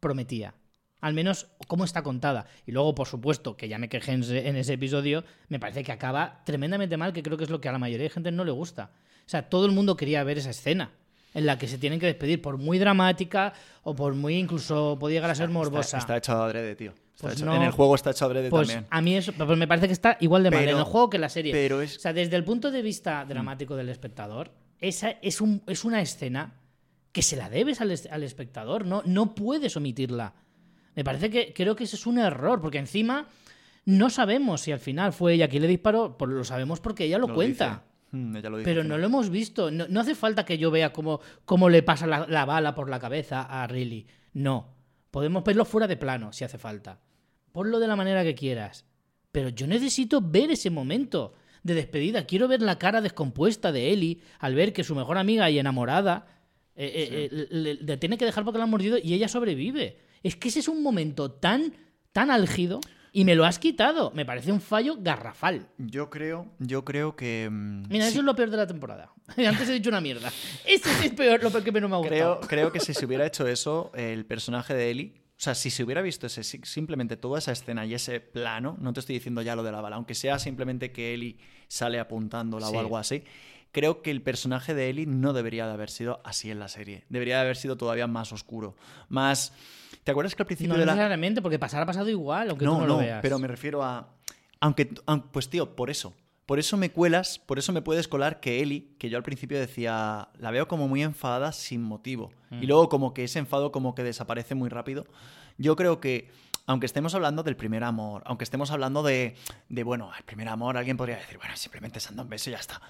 prometía. Al menos cómo está contada. Y luego, por supuesto, que ya me quejé en ese, episodio, me parece que acaba tremendamente mal, que creo que es lo que a la mayoría de gente no le gusta. O sea, todo el mundo quería ver esa escena en la que se tienen que despedir, por muy dramática o por muy incluso podía llegar a ser morbosa. Está, está hecho adrede, tío. Pues hecho- no. En el juego está hecho adrede Pues también. a mí eso pues me parece que está igual de mal en el juego que en la serie. pero es- O sea, desde el punto de vista dramático del espectador, esa es, un, es una escena que se la debes al, al espectador, no, no puedes omitirla. Me parece que creo que ese es un error, porque encima no sabemos si al final fue ella quien le disparó, pues lo sabemos porque ella lo, cuenta. dice. Mm, ella lo dice Pero no lo hemos visto. No, no hace falta que yo vea cómo, cómo le pasa la, la bala por la cabeza a Riley. No. Podemos verlo fuera de plano si hace falta. Ponlo de la manera que quieras. Pero yo necesito ver ese momento de despedida. Quiero ver la cara descompuesta de Ellie al ver que su mejor amiga y enamorada eh, eh, eh, le, le tiene que dejar porque la han mordido y ella sobrevive. Es que ese es un momento tan, tan álgido y me lo has quitado. Me parece un fallo garrafal. Yo creo, yo creo que. mm, Mira, sí, eso es lo peor de la temporada. Antes he dicho una mierda. Ese sí es peor, lo peor que menos me ha gustado. creo, creo que si se hubiera hecho eso, el personaje de Ellie. O sea, si se hubiera visto ese, si- simplemente toda esa escena y ese plano, no te estoy diciendo ya lo de la bala, aunque sea simplemente que Ellie sale apuntándola Sí. o algo así, creo que el personaje de Ellie no debería de haber sido así en la serie. Debería de haber sido todavía más oscuro. Más. ¿Te acuerdas que al principio No de la... necesariamente, porque pasar ha pasado igual, aunque no, tú no, lo no, veas. pero me refiero a... Aunque, aun- pues tío, por eso. Por eso me cuelas, por eso me puedes colar que Eli, que yo al principio decía, la veo como muy enfadada sin motivo. Mm. Y luego como que ese enfado como que desaparece muy rápido. Yo creo que, aunque estemos hablando del primer amor, aunque estemos hablando de, de bueno, el primer amor, alguien podría decir, bueno, simplemente se han dado un beso y ya está.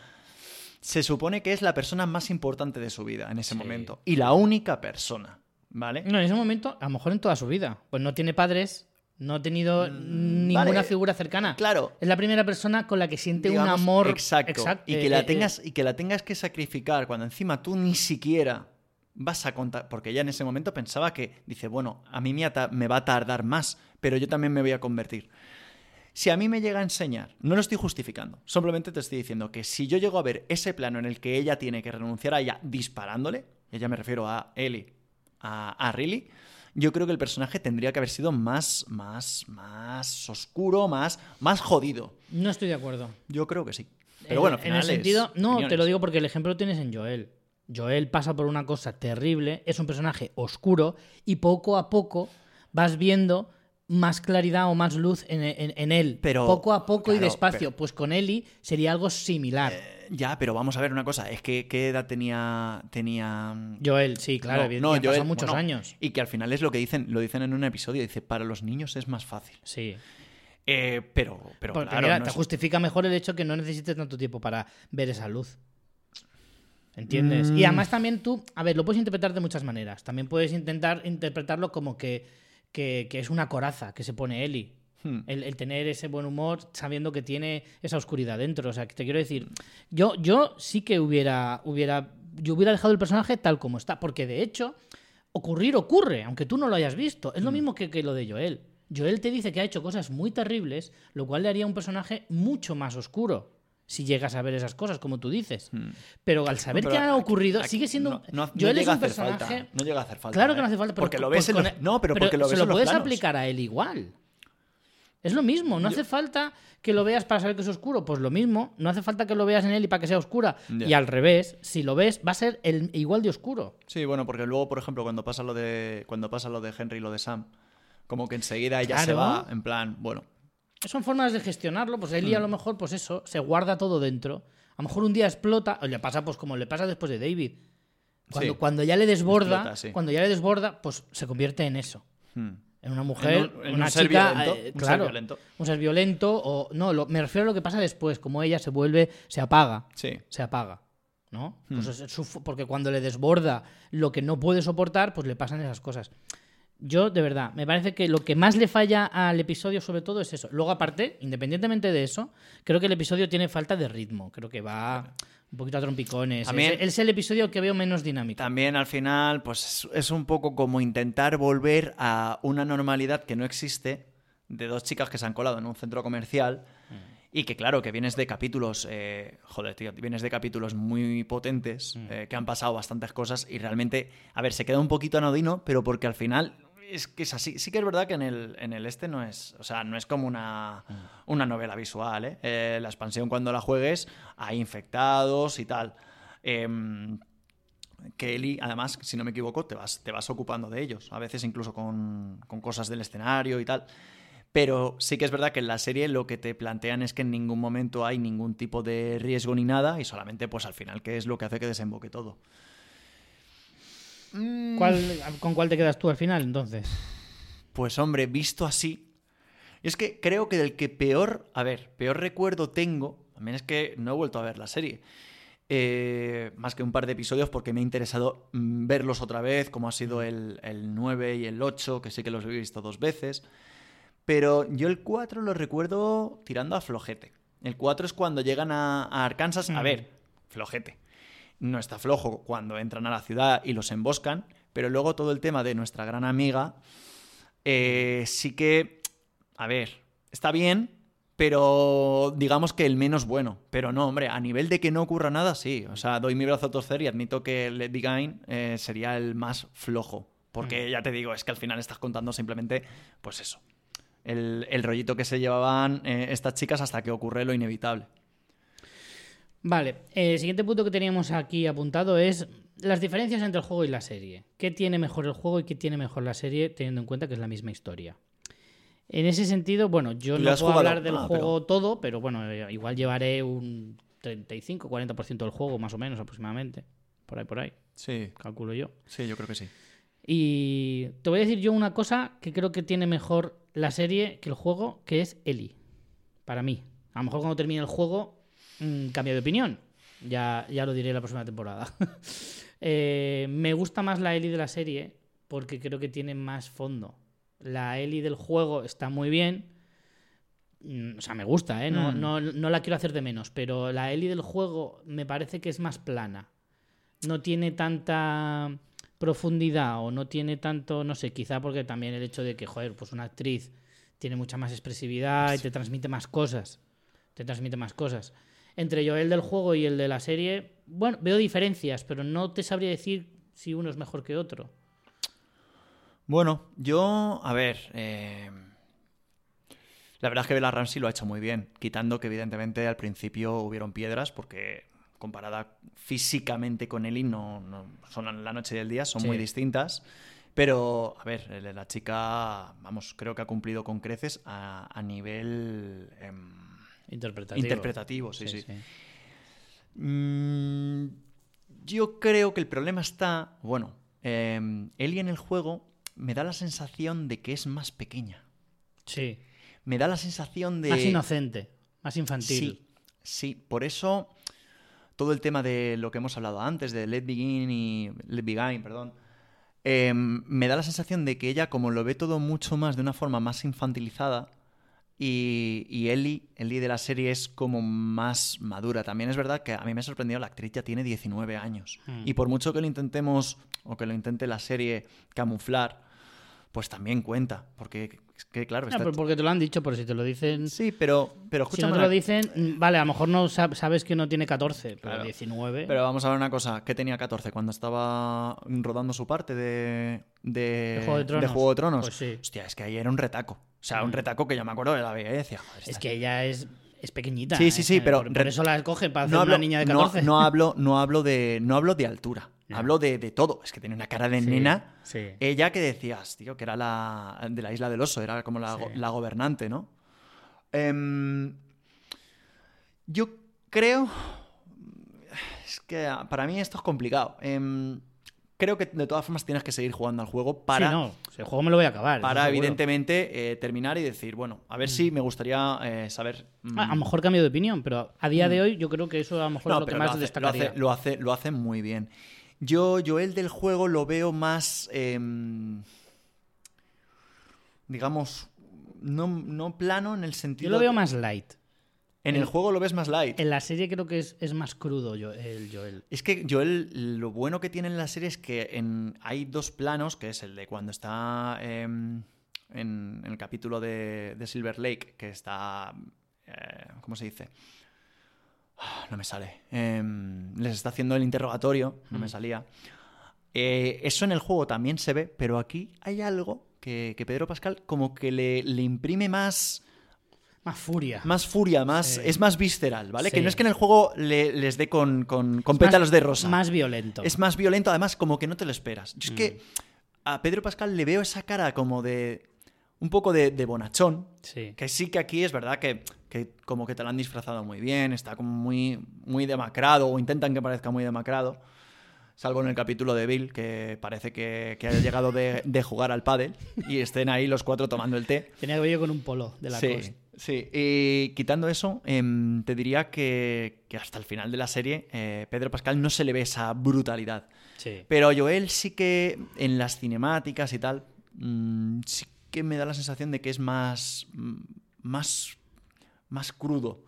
Se supone que es la persona más importante de su vida en ese Sí. momento. Y la única persona, ¿vale? No, en ese momento, a lo mejor en toda su vida. Pues no tiene padres, no ha tenido ninguna Mm, vale. figura cercana. Claro, Es la primera persona con la que siente digamos, un amor exacto, exact- y que eh, la eh, tengas y que la tengas que sacrificar cuando encima tú ni siquiera vas a contar porque ella en ese momento pensaba que dice bueno a mí me, me va a tardar más pero yo también me voy a convertir si a mí me llega a enseñar no lo estoy justificando simplemente te estoy diciendo que si yo llego a ver ese plano en el que ella tiene que renunciar a ella disparándole ella me refiero a Ellie a, a Riley yo creo que el personaje tendría que haber sido más más más oscuro más más jodido No estoy de acuerdo. yo creo que sí. Pero En- bueno, al en final el es sentido. No, te lo digo porque el ejemplo lo tienes en Joel. Joel pasa por una cosa terrible, es un personaje oscuro y poco a poco vas viendo más claridad o más luz en, en- en él. Pero- poco a poco y despacio. pero- Pues con Ellie sería algo similar. Eh, Ya, pero vamos a ver una cosa. Es que ¿qué edad tenía. tenía... Joel, sí, claro, No, evidentemente, no, Joel, muchos bueno, años. Y que al final es lo que dicen, lo dicen en un episodio. Dice, para los niños es más fácil. Sí. Eh, pero, pero Porque claro, mira, no te es- justifica mejor el hecho que no necesites tanto tiempo para ver esa luz. ¿Entiendes? Y Mm. además también tú, a ver, lo puedes interpretar de muchas maneras. También puedes intentar interpretarlo como que, que, que es una coraza que se pone Eli. Hmm. El, el tener ese buen humor sabiendo que tiene esa oscuridad dentro. O sea, que te quiero decir, yo, yo sí que hubiera, hubiera, yo hubiera dejado el personaje tal como está. Porque de hecho, ocurrir ocurre, aunque tú no lo hayas visto. Es lo mismo que, que lo de Joel. Joel te dice que ha hecho cosas muy terribles, lo cual le haría un personaje mucho más oscuro. Si llegas a ver esas cosas, como tú dices. Pero al saber No, que pero ha aquí- ocurrido, aquí sigue siendo. no- no- Joel es un hacer falta, personaje. no llega a hacer falta, Claro que no hace falta, pero Porque lo pues ves en los- no, pero porque lo ves se lo puedes planos. aplicar a él igual. Es lo mismo, no hace falta que lo veas para saber que es oscuro, pues lo mismo, no hace falta que lo veas en él y para que sea oscura. Y al revés, si lo ves, va a ser el, igual de oscuro. Sí, bueno, porque luego, por ejemplo, cuando pasa lo de. Cuando pasa lo de Henry y lo de Sam, como que enseguida ella se va, en plan, bueno. Son formas de gestionarlo, pues Eli Hmm. a lo mejor, pues eso, se guarda todo dentro. A lo mejor un día explota, o le pasa pues como le pasa después de David. Cuando, Sí. cuando ya le desborda, Explota, sí. cuando ya le desborda, pues se convierte en eso. hmm. En una mujer, En un- en una un ser chica, violento, eh, un ser claro, violento. un ser violento o no, lo- me refiero a lo que pasa después, como ella se vuelve, se apaga, Sí. se apaga, ¿no? Pues Hmm. es su- porque cuando le desborda lo que no puede soportar, pues le pasan esas cosas. Yo, de verdad, me parece que lo que más le falla al episodio, sobre todo, es eso. Luego, aparte, independientemente de eso, creo que el episodio tiene falta de ritmo. Creo que va un poquito a trompicones. También- es, es el episodio que veo menos dinámico. También al final, pues es- un poco como intentar volver a una normalidad que no existe de dos chicas que se han colado en un centro comercial y que claro, que vienes de capítulos, eh, joder, tío, vienes de capítulos muy potentes, eh, que han pasado bastantes cosas y realmente, a ver, se queda un poquito anodino, pero porque al final es que es así. Sí que es verdad que en el, en el este no es, o sea, no es como una, una novela visual, ¿eh? Eh, La expansión cuando la juegues hay infectados y tal. Em, que Eli, además, si no me equivoco, te vas, te vas ocupando de ellos, a veces incluso con, con cosas del escenario y tal. Pero sí que es verdad que en la serie lo que te plantean es que en ningún momento hay ningún tipo de riesgo ni nada y solamente pues al final que es lo que hace que desemboque todo. ¿Cuál- ¿Con cuál te quedas tú al final, entonces? Pues hombre, visto así. Es que creo que del que peor, a ver, peor recuerdo tengo, también es que no he vuelto a ver la serie. eh, más que un par de episodios porque me ha interesado mm, verlos otra vez, como ha sido el, el 9 y el 8, que sí que los he visto dos veces. Pero yo el 4 lo recuerdo tirando a flojete. El 4 es cuando llegan a, a Arkansas. A Mm. ver, flojete. No está flojo cuando entran a la ciudad y los emboscan, pero luego todo el tema de nuestra gran amiga eh, sí que, a ver, está bien, pero digamos que el menos bueno. Pero no, hombre, a nivel de que no ocurra nada, sí. O sea, doy mi brazo a torcer y admito que Let Be Gain eh, sería el más flojo. Porque ya te digo, es que al final estás contando simplemente, pues eso, el, el rollito que se llevaban eh, estas chicas hasta que ocurre lo inevitable. Vale, el siguiente punto que teníamos aquí apuntado es las diferencias entre el juego y la serie. ¿Qué tiene mejor el juego y qué tiene mejor la serie, teniendo en cuenta que es la misma historia? En ese sentido, bueno, yo ¿Tú no puedo hablar del Ah, juego todo, pero bueno, eh, igual llevaré un 35-40% del juego, más o menos, aproximadamente. Por ahí, por ahí, Sí, calculo yo. sí, yo creo que sí. Y te voy a decir yo una cosa que creo que tiene mejor la serie que el juego, que es Ellie. Para mí. A lo mejor cuando termine el juego mm, cambio de opinión. Ya, ya lo diré la próxima temporada. Eh, me gusta más la Ellie de la serie porque creo que tiene más fondo. La Ellie del juego está muy bien. Mm, O sea, me gusta, ¿eh? No, Mm. no, no la quiero hacer de menos. Pero la Ellie del juego me parece que es más plana. No tiene tanta profundidad o no tiene tanto, no sé, quizá porque también el hecho de que, joder, pues una actriz tiene mucha más expresividad y te transmite más cosas. Te transmite más cosas. Entre yo el del juego y el de la serie, bueno, veo diferencias, pero no te sabría decir si uno es mejor que otro. Bueno, yo, a ver, eh, la verdad es que Bella Ramsey lo ha hecho muy bien, quitando que evidentemente al principio hubieron piedras porque comparada físicamente con Ellie no, no son la noche y el día, son Sí. muy distintas. Pero, a ver, la chica, vamos, creo que ha cumplido con creces a, a nivel em, Interpretativo. interpretativo, sí, sí. Mm, yo creo que el problema está, bueno, eh, Ellie en el juego me da la sensación de que es más pequeña. Sí. Me da la sensación de... Más inocente, más infantil. Sí, sí, por eso todo el tema de lo que hemos hablado antes, de Let Begin y Let Begin, perdón, eh, me da la sensación de que ella, como lo ve todo mucho más de una forma más infantilizada, y, y Ellie, Ellie de la serie es como más madura. También es verdad que a mí me ha sorprendido, la actriz ya tiene 19 años. Hmm. Y por mucho que lo intentemos, o que lo intente la serie camuflar, pues también cuenta. Porque es que, claro, está... porque te lo han dicho, por si te lo dicen. Sí, pero, pero si escúchame no te lo dicen, vale, a lo mejor no sab- sabes que no tiene 14, pero Claro. 19. Pero vamos a ver una cosa, que tenía 14 cuando estaba rodando su parte de, de, ¿De Juego de Tronos? Juego de Tronos. Pues sí. Hostia, es que ahí era un retaco. O sea, un Mm. retaco que yo me acuerdo de la veía y decía, joder, Es que ella es, es pequeñita. Sí, sí, ¿eh? sí, pero Por, eso la escogen para hacer no hablo, una niña de no- 14. No, hablo, no hablo de, no hablo de altura, No. hablo de, de todo. Es que tiene una cara de Sí, nena. Sí. Ella que decías, tío, que era la de la isla del oso, era como la, Sí. go- la gobernante, ¿no? Em, yo creo. Es que para mí esto es complicado. Em, creo que de todas formas tienes que seguir jugando al juego para, Sí, no, el juego me lo voy a acabar. para evidentemente, eh, terminar y decir, bueno, a ver si me gustaría eh, saber. mm, Ah, A lo mejor cambio de opinión, pero a día de hoy yo creo que eso a lo mejor es lo que más lo hace, lo, destacaría. hace, lo, hace, lo hace muy bien. Yo, yo el del juego lo veo más, em, digamos, no, no plano en el sentido... Yo lo veo más light. En el juego lo ves más light. En la serie creo que es, es más crudo yo, el Joel. Es que Joel, lo bueno que tiene en la serie es que en, hay dos planos, que es el de cuando está em, en, en el capítulo de, de Silver Lake, que está... eh, ¿Cómo se dice? Ah, No me sale. Em, les está haciendo el interrogatorio, no me Mm. salía. Eh, eso en el juego también se ve, pero aquí hay algo que, que Pedro Pascal como que le, le imprime más Más furia. más furia, más, Sí. es más visceral, ¿vale? Que no es que en el juego le- les dé con, con, con Es más- pétalos de rosa. Más violento. Es más violento, además, como que no te lo esperas. Yo es Mm. que a Pedro Pascal le veo esa cara como de. un poco de, de bonachón. Sí. Que sí que aquí es verdad que, que como que te lo han disfrazado muy bien, está como muy, muy demacrado, o intentan que parezca muy demacrado. Salvo en el capítulo de Bill, que parece que, que haya llegado de, de jugar al pádel y estén ahí los cuatro tomando el té. Tenía que ver con un polo de la sí, costa. Sí. Y quitando eso, em, te diría que, que hasta el final de la serie, eh, Pedro Pascal no se le ve esa brutalidad. Sí. Pero Joel sí que en las cinemáticas y tal, mm, sí que me da la sensación de que es más. mm, más. más crudo.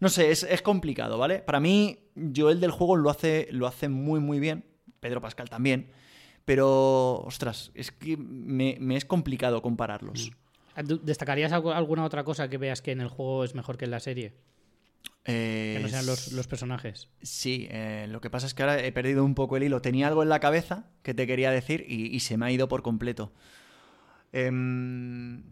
No sé, es, es complicado, ¿vale? Para mí, Joel del juego lo hace, lo hace muy, muy bien. Pedro Pascal también. Pero, ostras, es que me, me es complicado compararlos. ¿Tú ¿Destacarías alguna otra cosa que veas que en el juego es mejor que en la serie? Que no sean los, los personajes. Sí, eh, lo que pasa es que ahora he perdido un poco el hilo. Tenía algo en la cabeza que te quería decir y, y se me ha ido por completo. Em,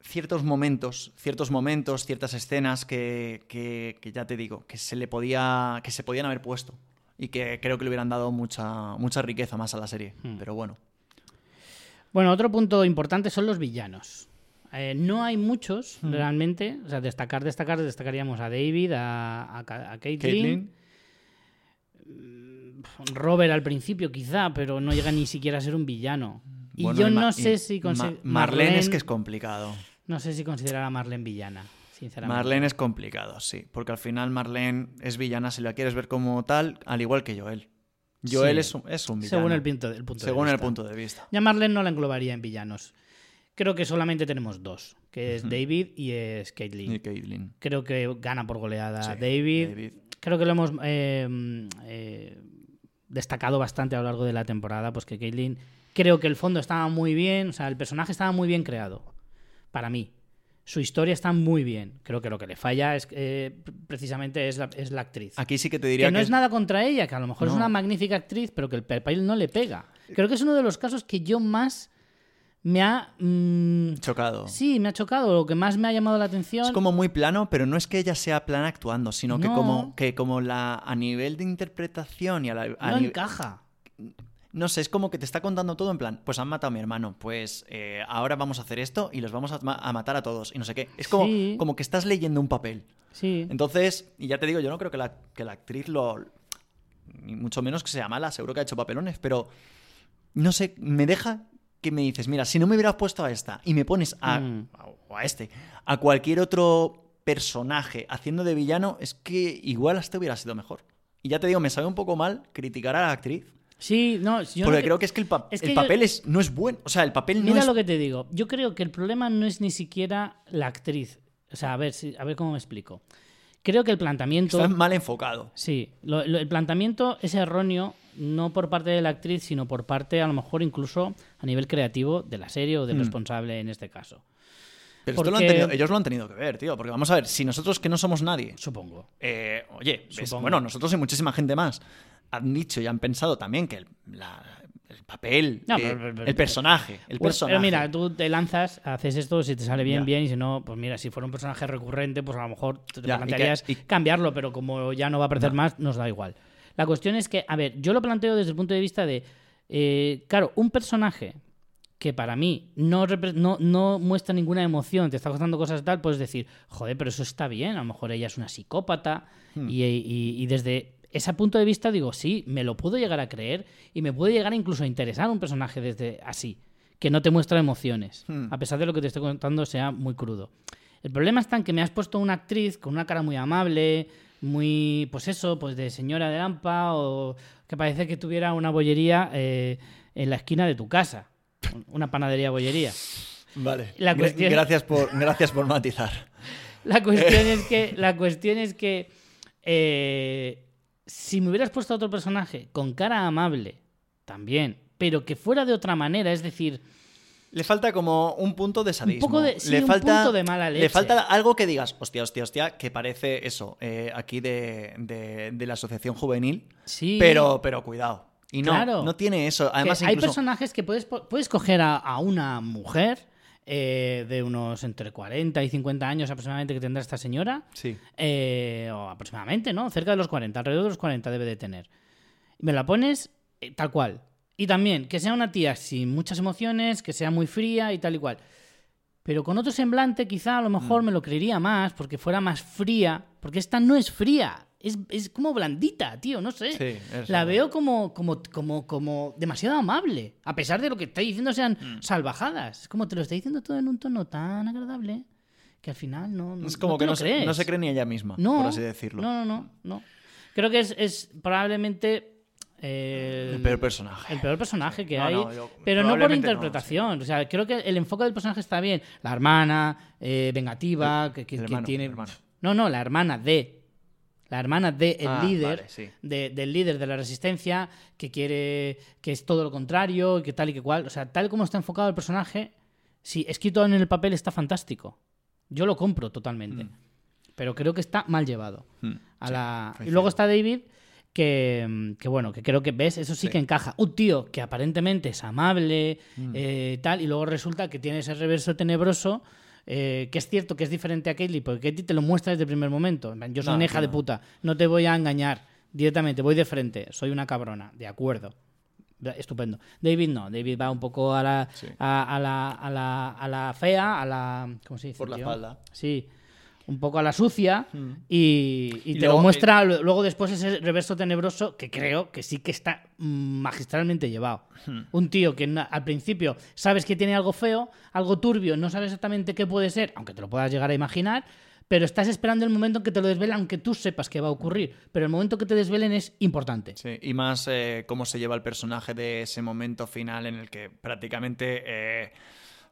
ciertos momentos, ciertos momentos, ciertas escenas que, que- que ya te digo, que se le podía. que se podían haber puesto. Y que creo que le hubieran dado mucha, mucha riqueza más a la serie. Hmm. Pero bueno. Bueno, otro punto importante son los villanos. Eh, no hay muchos Hmm. realmente. O sea, destacar, destacar, destacaríamos a David, a, a, a Caitlyn, Caitlyn, Robert al principio quizá, pero no llega ni siquiera a ser un villano. Y bueno, yo Ma- no sé si Ma- consi- Marlene es que es complicado. no sé si considerar a Marlene villana, sinceramente. Marlene es complicado, sí. Porque al final Marlene es villana si la quieres ver como tal, al igual que Joel. Joel Sí. es, un, es un villano. según el punto, el punto Según de el vista. punto de vista. Ya Marlene no la englobaría en villanos. Creo que solamente tenemos dos, que es David y es Caitlyn. Y Caitlyn. Creo que gana por goleada Sí, David. David. Creo que lo hemos eh, eh, destacado bastante a lo largo de la temporada, pues que Caitlyn creo que el fondo estaba muy bien, o sea, el personaje estaba muy bien creado, para mí. Su historia está muy bien. Creo que lo que le falla es eh, precisamente es la, es la actriz. Aquí sí que te diría Que no es nada contra ella, que a lo mejor es una magnífica actriz, pero que el papel no le pega. Creo que es uno de los casos que yo más me ha... mm, chocado. sí, me ha chocado, lo que más me ha llamado la atención. Es como muy plano, pero no es que ella sea plana actuando, sino que como que como la a nivel de interpretación y a la, a no encaja. No sé, es como que te está contando todo en plan, pues han matado a mi hermano, pues eh, ahora vamos a hacer esto y los vamos a, ma- a matar a todos y no sé qué. Es como, Sí. como que estás leyendo un papel. Sí. Entonces, y ya te digo, yo no creo que la, que la actriz lo. Ni mucho menos que sea mala, seguro que ha hecho papelones, pero. No sé, me deja que me dices, mira, si no me hubieras puesto a esta y me pones a. Mm. o a este, a cualquier otro personaje haciendo de villano, es que igual hasta hubiera sido mejor. Y ya te digo, me sabe un poco mal criticar a la actriz. Sí, no, yo porque no creo que es que el, pa- es el que yo- papel es, no es bueno. O sea, el papel no Mira es. lo que te digo. Yo creo que el problema no es ni siquiera la actriz. O sea, a ver, si- a ver cómo me explico. Creo que el planteamiento. Está mal enfocado. Sí, lo- lo- el planteamiento es erróneo, no por parte de la actriz, sino por parte, a lo mejor, incluso a nivel creativo de la serie o del Mm. responsable en este caso. Pero esto lo han tenido- ellos lo han tenido que ver, tío. Porque vamos a ver, si nosotros que no somos nadie, Supongo. Eh, oye, Supongo. bueno, nosotros y muchísima gente más han dicho y han pensado también que el, la- el papel, No, eh, pero- pero- pero- el personaje, el Pues, personaje. Pero mira, tú te lanzas, haces esto, si te sale bien, Ya. bien, y si no, pues mira, si fuera un personaje recurrente, pues a lo mejor te, y que- plantearías y- cambiarlo, pero como ya no va a aparecer más, nos da igual. La cuestión es que, a ver, yo lo planteo desde el punto de vista de, eh, claro, un personaje que para mí no, no, no muestra ninguna emoción, te está costando cosas y tal, puedes decir, joder, pero eso está bien, a lo mejor ella es una psicópata, Hmm. y, y- y desde ese punto de vista digo, sí, me lo puedo llegar a creer y me puede llegar incluso a interesar un personaje desde así, que no te muestra emociones, Hmm. a pesar de lo que te estoy contando sea muy crudo. El problema está en que me has puesto una actriz con una cara muy amable, muy, pues eso, pues de señora de Lampa o que parece que tuviera una bollería eh, en la esquina de tu casa. Una panadería bollería. Vale. La cuestión- Gracias por, gracias por matizar. La cuestión es que, la cuestión es que eh, si me hubieras puesto a otro personaje con cara amable, también, pero que fuera de otra manera, es decir, Le falta como un punto de sadismo. poco de- sí, le un falta, punto de mala Le leche. falta algo que digas, hostia, hostia, hostia, que parece eso, eh, aquí de, de- de la asociación juvenil. sí. Pero, pero cuidado. Y no, Claro. no tiene eso. que Además, hay incluso. personajes que puedes, puedes coger a, a una mujer eh, de unos entre 40 y 50 años aproximadamente que tendrá esta señora, Sí. eh, o aproximadamente, ¿no? Cerca de los 40, alrededor de los 40 debe de tener. Y me la pones eh, tal cual. Y también que sea una tía sin muchas emociones, que sea muy fría y tal y cual. Pero con otro semblante quizá a lo mejor Mm. me lo creería más porque fuera más fría, porque esta no es fría, es, es como blandita, tío, no sé. Sí, la veo como, como, como, como demasiado amable, a pesar de lo que está diciendo sean Mm. salvajadas. Es como te lo está diciendo todo en un tono tan agradable que al final no, no Es como no que se, no se cree ni ella misma, No, por así decirlo. No, no, no, no. Creo que es, es probablemente eh, El peor personaje. el peor personaje que No, hay, no, yo- pero no por no, interpretación. O sea, creo que el enfoque del personaje está bien. La hermana eh, vengativa, que, que- el que tiene. No, no, la hermana de. La hermana de el Ah, líder, vale, sí. de- del líder de la resistencia, que quiere. que es todo lo contrario, y que tal y que cual. O sea, tal como está enfocado el personaje, sí, escrito en el papel está fantástico. Yo lo compro totalmente. Pero creo que está mal llevado. Mm, A sí, la... Y luego está David, que, mm, que bueno, que creo que ves, eso sí, Sí. que encaja. Un tío que aparentemente es amable, Mm. eh, tal, y luego resulta que tiene ese reverso tenebroso eh, que es cierto que es diferente a Katie, porque Katie te lo muestra desde el primer momento. Yo soy No, una hija de puta, no te voy a engañar directamente, voy de frente, soy una cabrona, de acuerdo. Estupendo. David no, David va un poco a la, Sí. a, a la, a, la, a la fea, a la... ¿Cómo se dice? Por la tío? espalda. Sí, un poco a la sucia Mm. y, y Y te luego- lo muestra lu- luego después ese reverso tenebroso que creo que sí que está magistralmente llevado. Hmm. Un tío que al principio sabes que tiene algo feo, algo turbio, no sabes exactamente qué puede ser, aunque te lo puedas llegar a imaginar, pero estás esperando el momento en que te lo desvelen, aunque tú sepas que va a ocurrir. Pero el momento que te desvelen es importante. Sí, y más eh, cómo se lleva el personaje de ese momento final en el que prácticamente eh,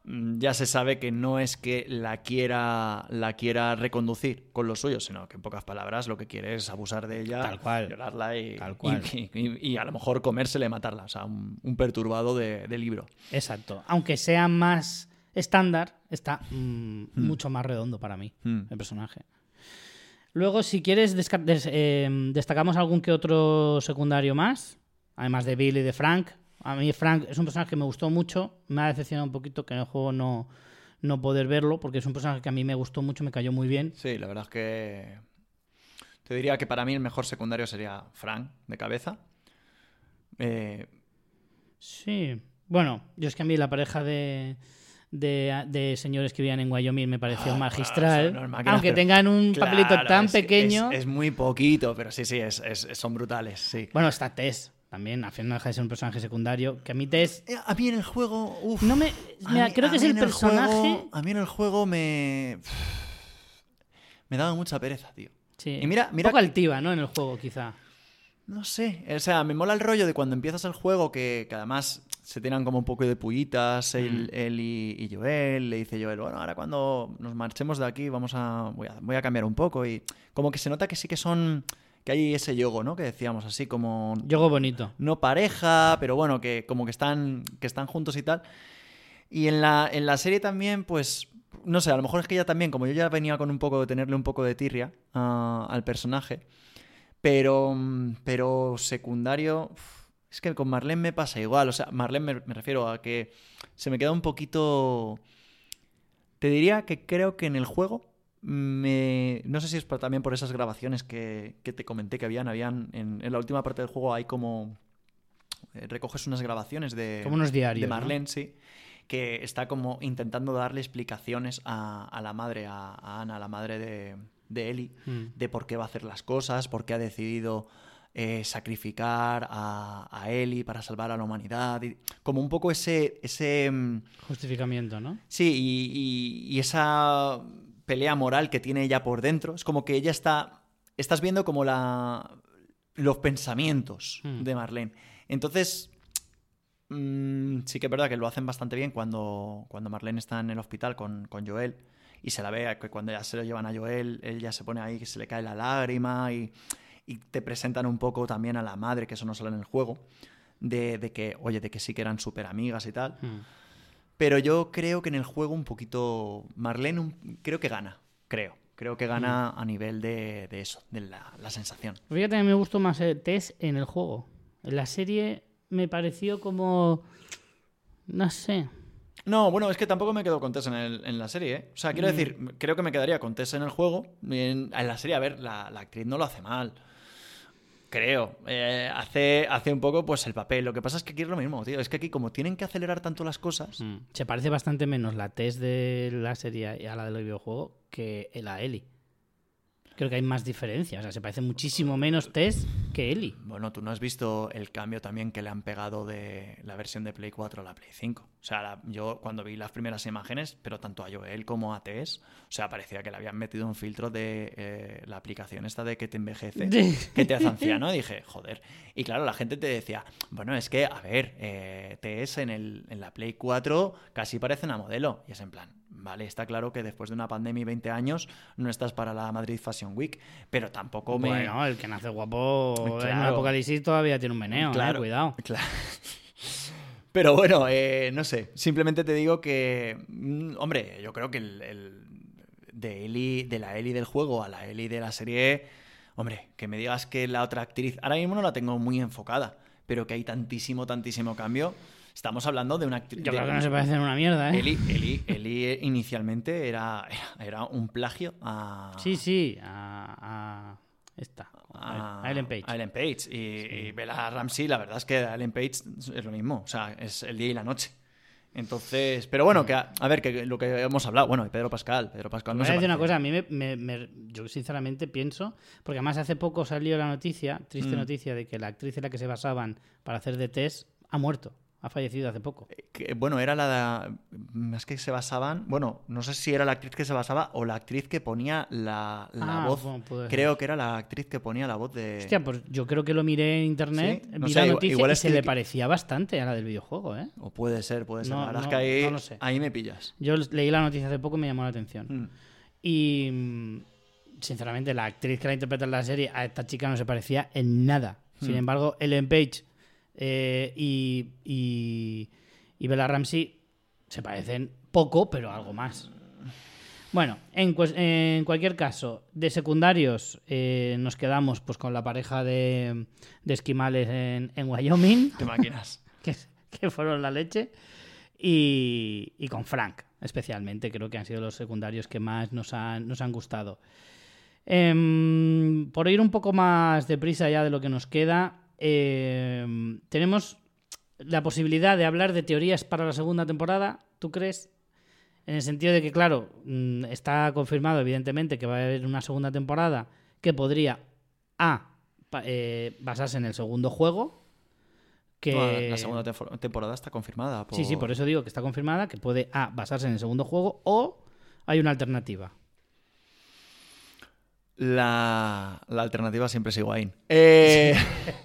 ya se sabe que no es que la quiera, la quiera reconducir con lo suyo, sino que en pocas palabras lo que quiere es abusar de ella, Tal cual. violarla y, Tal cual. y- y- y a lo mejor comérsela y matarla. O sea, un, un perturbado de, de libro. Exacto. Aunque sea más estándar, está mm, mucho más redondo para mí, Hmm. el personaje. Luego, si quieres, des- eh, destacamos algún que otro secundario más, además de Bill y de Frank. A mí Frank es un personaje que me gustó mucho, me ha decepcionado un poquito que en el juego no, no poder verlo, porque es un personaje que a mí me gustó mucho, me cayó muy bien. Sí, la verdad es que te diría que para mí el mejor secundario sería Frank de cabeza. Eh, Sí. Bueno, yo es que a mí la pareja de, de, de señores que vivían en Wyoming me pareció Ah, magistral. máquinas, aunque pero- tengan un papelito tan pequeño. Es, es muy poquito, pero sí, sí, es, es- son brutales, sí. Bueno, está Tess también, al final no deja de ser un personaje secundario. Que a mí Tess. Eh, A mí en el juego, uf, No me. a Mira, mí- creo que es el personaje. juego- a mí en el juego me... Me daba mucha pereza, tío. Sí. Y mira- mira un poco altiva, ¿no? En el juego, quizá. No sé, o sea, me mola el rollo de cuando empiezas el juego que, que además se tiran como un poco de pullitas él, él y, y Joel, le dice Joel, bueno, ahora cuando nos marchemos de aquí vamos a voy, a voy a cambiar un poco y como que se nota que sí que son, que hay ese yogo, ¿no? Que decíamos así como Yogo bonito. no pareja, pero bueno, que como que están, que están juntos y tal. Y en la, en la serie también, pues, no sé, a lo mejor es que ella también, como yo ya venía con un poco de tenerle un poco de tirria ah, al personaje, pero, pero secundario, uf, es que con Marlene me pasa igual, o sea, Marlene me, me refiero a que se me queda un poquito... Te diría que creo que en el juego me... No sé si es también por esas grabaciones que, que te comenté que habían. habían en, en la última parte del juego hay como... eh, recoges unas grabaciones de... Como unos diarios, De ¿no? Marlene, sí. Que está como intentando darle explicaciones a, a la madre, a, a Ana, la madre de, de Ellie, Mm. de por qué va a hacer las cosas, por qué ha decidido eh, sacrificar a, a Ellie para salvar a la humanidad. y como un poco ese... ese mm, Justificamiento, ¿no? Sí, y, y- y esa pelea moral que tiene ella por dentro, es como que ella está, estás viendo como la, los pensamientos Hmm. de Marlene. Entonces, mm, sí que es verdad que lo hacen bastante bien cuando, cuando Marlene está en el hospital con, con Joel y se la ve que cuando ya se lo llevan a Joel, él ya se pone ahí que se le cae la lágrima y, y te presentan un poco también a la madre, que eso no sale en el juego, de, de que, oye, de que sí que eran súper amigas y tal. Mm. Pero yo creo que en el juego un poquito. Marlene un- creo que gana. Creo. Creo que gana a nivel de, de eso, de la, la sensación. Fíjate, a mí me gustó más Tess en el juego. En la serie me pareció como. No sé. No, bueno, es que tampoco me quedo con Tess en, el- en la serie, ¿eh? O sea, quiero Mm. decir, creo que me quedaría con Tess en el juego. En, en la serie, a ver, la, la actriz no lo hace mal. Creo. Eh, hace, hace un poco, pues, el papel. Lo que pasa es que aquí es lo mismo, tío. Es que aquí, como tienen que acelerar tanto las cosas. Mm. Se parece bastante menos la Tess de la serie a la del videojuego que la Ellie. Creo que hay más diferencias. O sea, se parece muchísimo menos Tess que Ellie. Bueno, tú no has visto el cambio también que le han pegado de la versión de Play 4 a la Play 5. O sea, la- yo cuando vi las primeras imágenes, pero tanto a Joel como a Tess, o sea, parecía que le habían metido un filtro de eh, la aplicación esta de que te envejece, que te hace anciano. Y dije, joder. Y claro, la gente te decía, bueno, es que, a ver, eh, Tess en, el, en la Play 4 casi parece una modelo. Y es en plan, vale, está claro que después de una pandemia y 20 años no estás para la Madrid Fashion Week, pero tampoco me... Bueno, el que nace guapo en un Claro. apocalipsis todavía tiene un meneo, eh, cuidado. Claro. Pero bueno, eh, no sé. Simplemente te digo que, mm, hombre, yo creo que el, el- de Eli, de la Eli del juego a la Eli de la serie, hombre, que me digas que la otra actriz, ahora mismo no la tengo muy enfocada, pero que hay tantísimo, tantísimo cambio. Estamos hablando de una actriz. Yo de- creo que no se parecen una mierda, ¿eh? Eli, Eli- Eli inicialmente era, era, un plagio a. Sí, sí, a, a esta, a, a Ellen Page. a Ellen Page. Y, y Bella Ramsey, la verdad es que a Ellen Page es lo mismo. O sea, es el día y la noche. Entonces, pero bueno, que a, a ver, que lo que hemos hablado, bueno, y Pedro Pascal, Pedro Pascal no Voy a decir una parece. cosa, a mí me, me- me- yo sinceramente pienso, porque además hace poco salió la noticia, triste Mm. noticia, de que la actriz en la que se basaban para hacer de test ha muerto, ha fallecido hace poco. Que, bueno, era la. Es que se basaban. Bueno, no sé si era la actriz que se basaba o la actriz que ponía la, la Ah, voz. bueno. Creo que era la actriz que ponía la voz de. Hostia, pues yo creo que lo miré en internet, Sí, no vi sé, la noticia igual y se que- le parecía bastante a la del videojuego, ¿eh? O puede ser, puede ser. No, la verdad no, es que ahí, sé. ahí me pillas. Yo leí la noticia hace poco y me llamó la atención. Mm. Y mm, sinceramente, la actriz que la interpreta en la serie a esta chica no se parecía en nada. Sin Hmm. embargo, Ellen Page eh, y, y, y Bella Ramsey se parecen poco, pero algo más. Bueno, en, cualquier caso, de secundarios eh, nos quedamos pues con la pareja de, de esquimales en, en Wyoming Te máquinas. que, que fueron la leche. Y, y con Frank, especialmente. Creo que han sido los secundarios que más nos han, nos han gustado. Em, por ir un poco más deprisa ya de lo que nos queda, em, tenemos la posibilidad de hablar de teorías para la segunda temporada, ¿tú crees? En el sentido de que, claro, mm, está confirmado evidentemente que va a haber una segunda temporada que podría A, eh, basarse en el segundo juego, que... No, la- segunda temporada está confirmada. Sí, sí, por eso digo que está confirmada, que puede A, basarse en el segundo juego o hay una alternativa. La, la alternativa siempre es Higuaín. Eh,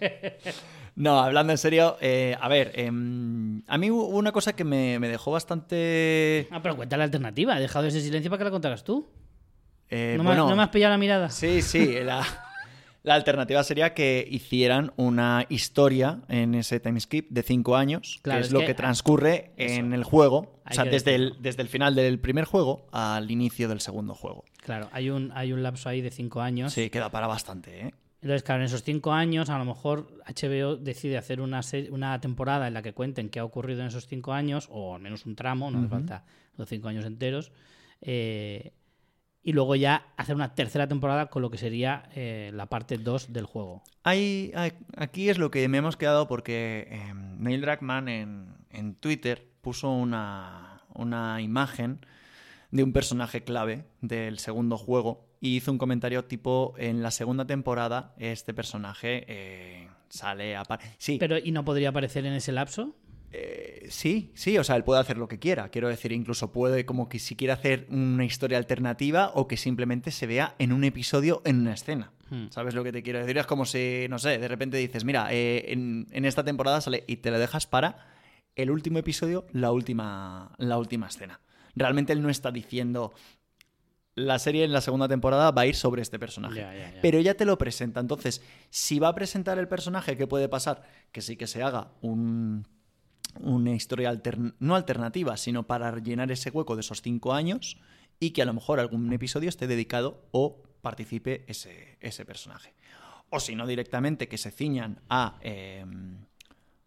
no, hablando en serio, eh, a ver, em, a mí hubo una cosa que me, me dejó bastante... Ah, pero cuenta la alternativa. He dejado ese silencio para que la contaras tú. eh, ¿No, me, no me has pillado la mirada? Sí, sí, la, la alternativa sería que hicieran una historia en ese timeskip de cinco años, Claro, que es, es lo que- que transcurre en el juego, o sea, desde el, desde el final del primer juego al inicio del segundo juego. Claro, hay un, hay un lapso ahí de cinco años. Sí, queda para bastante, ¿eh? Entonces, claro, en esos cinco años, a lo mejor HBO decide hacer una, una temporada en la que cuenten qué ha ocurrido en esos cinco años, o al menos un tramo, no hace falta los cinco años enteros, eh, y luego ya hacer una tercera temporada con lo que sería eh, la parte 2 del juego. Hay, hay- aquí es lo que me hemos quedado porque eh, Neil Druckmann en, en Twitter puso una, una imagen de un personaje clave del segundo juego y hizo un comentario tipo en la segunda temporada este personaje eh, sale a... Sí, Pero, ¿y no podría aparecer en ese lapso? Eh, sí, sí, o sea, él puede hacer lo que quiera. Quiero decir, incluso puede como que si quiere hacer una historia alternativa o que simplemente se vea en un episodio, en una escena. Hmm. ¿Sabes lo que te quiero decir? Es como si, no sé, de repente dices, mira, eh, en, en esta temporada sale y te lo dejas para el último episodio, la última, la última escena. Realmente él no está diciendo, la serie en la segunda temporada va a ir sobre este personaje. Pero ya te lo presenta. Entonces, si va a presentar el personaje, ¿qué puede pasar? Que sí que se haga un, una historia altern- no alternativa, sino para llenar ese hueco de esos cinco años y que a lo mejor algún episodio esté dedicado o participe ese, ese personaje. O si no, directamente que se ciñan a eh,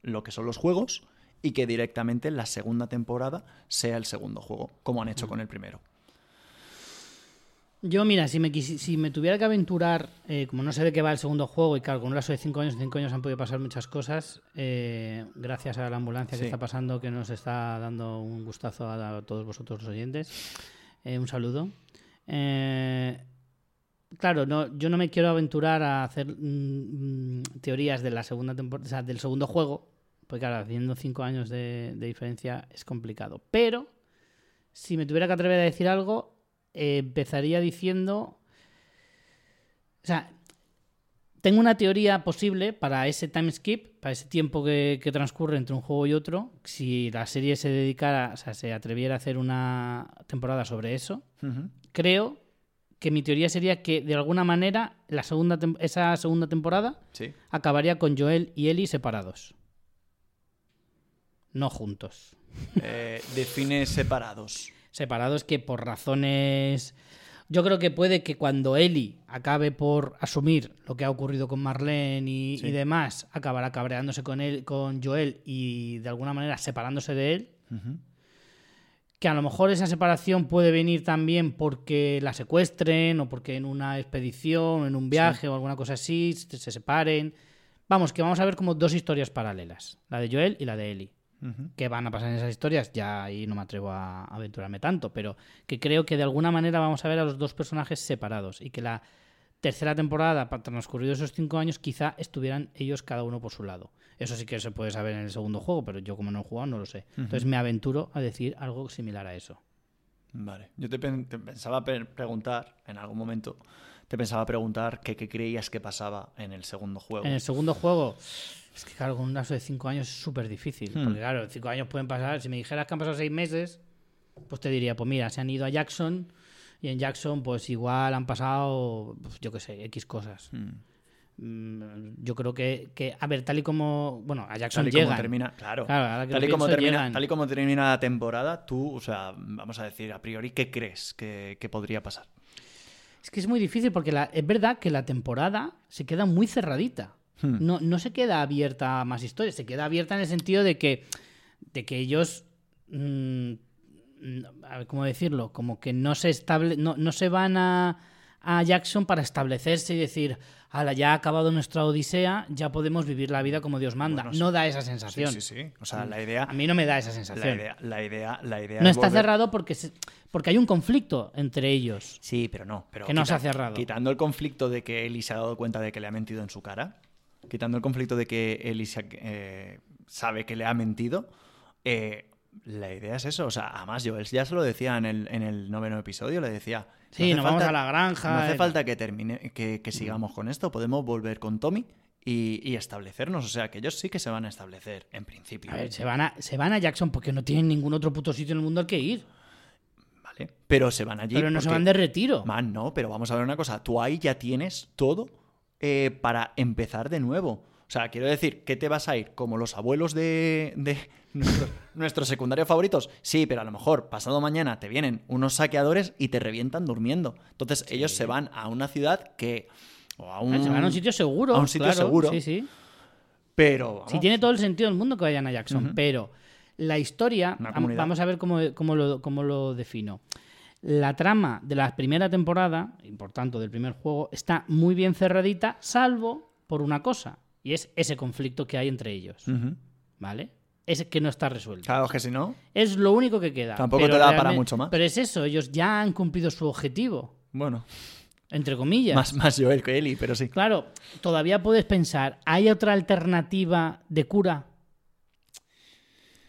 lo que son los juegos y que directamente la segunda temporada sea el segundo juego, como han hecho con el primero. Yo, mira, si me, quisi- si me tuviera que aventurar, eh, como no sé de qué va el segundo juego, y claro, con un lazo de 5 años, en 5 años han podido pasar muchas cosas, eh, gracias a la ambulancia que está pasando, que nos está dando un gustazo a, a todos vosotros los oyentes. Eh, un saludo. Claro, no, yo no me quiero aventurar a hacer mm, mm, teorías de la segunda temporada, o sea, del segundo juego, porque claro, haciendo 5 años de, de diferencia es complicado. Pero, si me tuviera que atrever a decir algo, eh, empezaría diciendo. O sea, tengo una teoría posible para ese time skip, para ese tiempo que, que transcurre entre un juego y otro. Si la serie se dedicara, o sea, se atreviera a hacer una temporada sobre eso, creo que mi teoría sería que de alguna manera la segunda esa segunda temporada Sí. acabaría con Joel y Ellie separados. No juntos. Eh, define separados. Separados que por razones Yo creo que puede que cuando Ellie acabe por asumir lo que ha ocurrido con Marlene y, Sí. y demás, acabará cabreándose con él, con Joel y de alguna manera separándose de él. Que a lo mejor esa separación puede venir también porque la secuestren o porque en una expedición, en un viaje o alguna cosa así se, se separen. Vamos, que vamos a ver como dos historias paralelas, la de Joel y la de ¿Qué van a pasar en esas historias? Ya ahí no me atrevo a aventurarme tanto, pero que creo que de alguna manera vamos a ver a los dos personajes separados y que la tercera temporada, para transcurridos esos cinco años, quizá estuvieran ellos cada uno por su lado. Eso sí que se puede saber en el segundo juego, pero yo como no he jugado no lo sé. Entonces me aventuro a decir algo similar a eso. Vale. Yo te, pen- te pensaba pe- preguntar, en algún momento, te pensaba preguntar qué creías que pasaba en el segundo juego. En el segundo juego, es que claro, con un lazo de cinco años es súper difícil. Hmm. Porque claro, cinco años pueden pasar. Si me dijeras que han pasado seis meses, pues te diría, pues mira, se han ido a Jackson y en Jackson pues igual han pasado, pues, yo qué sé, X cosas. Mm. Mm, Yo creo que, que, a ver, tal y como, bueno, a Jackson Tal y como termina, claro. Tal, y como termina, llegan. tal y como termina la temporada, tú, o sea, vamos a decir a priori, ¿qué crees que, que podría pasar? Es que es muy difícil porque la- es verdad que la temporada se queda muy cerradita. Hmm. No, no se queda abierta a más historias, se queda abierta en el sentido de que, de que ellos. mm, a ver, ¿Cómo decirlo? Como que no se, estable, no, no se van a, a Jackson para establecerse y decir, ala, ya ha acabado nuestra odisea, ya podemos vivir la vida como Dios manda. Bueno, no da esa sensación. sí, sí. O sea, la idea, A mí no me da esa la sensación. idea, la idea, la idea no es está volver- cerrado porque, se- porque hay un conflicto entre ellos. Sí, pero no. Pero Que no se ha cerrado. Quitando el conflicto de que Eli se ha dado cuenta de que le ha mentido en su cara, quitando el conflicto de que Eli se eh, sabe que le ha mentido, eh, la idea es eso. O sea, además Joel ya se lo decía en el, en el noveno episodio, le decía... Sí, hace nos vamos a la granja, No hace falta que termine, que, que sigamos con esto. Podemos volver con Tommy y, y establecernos. O sea, que ellos sí que se van a establecer, en principio. A ver, se van a, se van a Jackson porque no tienen ningún otro puto sitio en el mundo al que ir. ¿Vale? Pero se van allí. pero no se van de retiro. Man, no, pero vamos a ver una cosa. Tú ahí ya tienes todo eh, para empezar de nuevo. O sea, quiero decir, ¿qué te vas a ir? ¿Como los abuelos de, de nuestros, nuestros secundarios favoritos? Sí, pero a lo mejor pasado mañana te vienen unos saqueadores y te revientan durmiendo. Entonces ellos se van a una ciudad que... O a un, Se van a un sitio seguro. a un sitio claro, seguro. Sí, sí. Pero... vamos, Sí, tiene todo el sentido del mundo que vayan a Jackson. Pero la historia, vamos a ver cómo, cómo lo, cómo lo defino. La trama de la primera temporada, y por tanto del primer juego, está muy bien cerradita, salvo por una cosa. Y es ese conflicto que hay entre ellos. ¿Vale? Es que no está resuelto. Claro que si no... Es lo único que queda. Tampoco te da para mucho más. Pero es eso, ellos ya han cumplido su objetivo, Bueno, entre comillas. más, más Joel que Eli, pero sí. Claro, todavía puedes pensar, ¿hay otra alternativa de cura?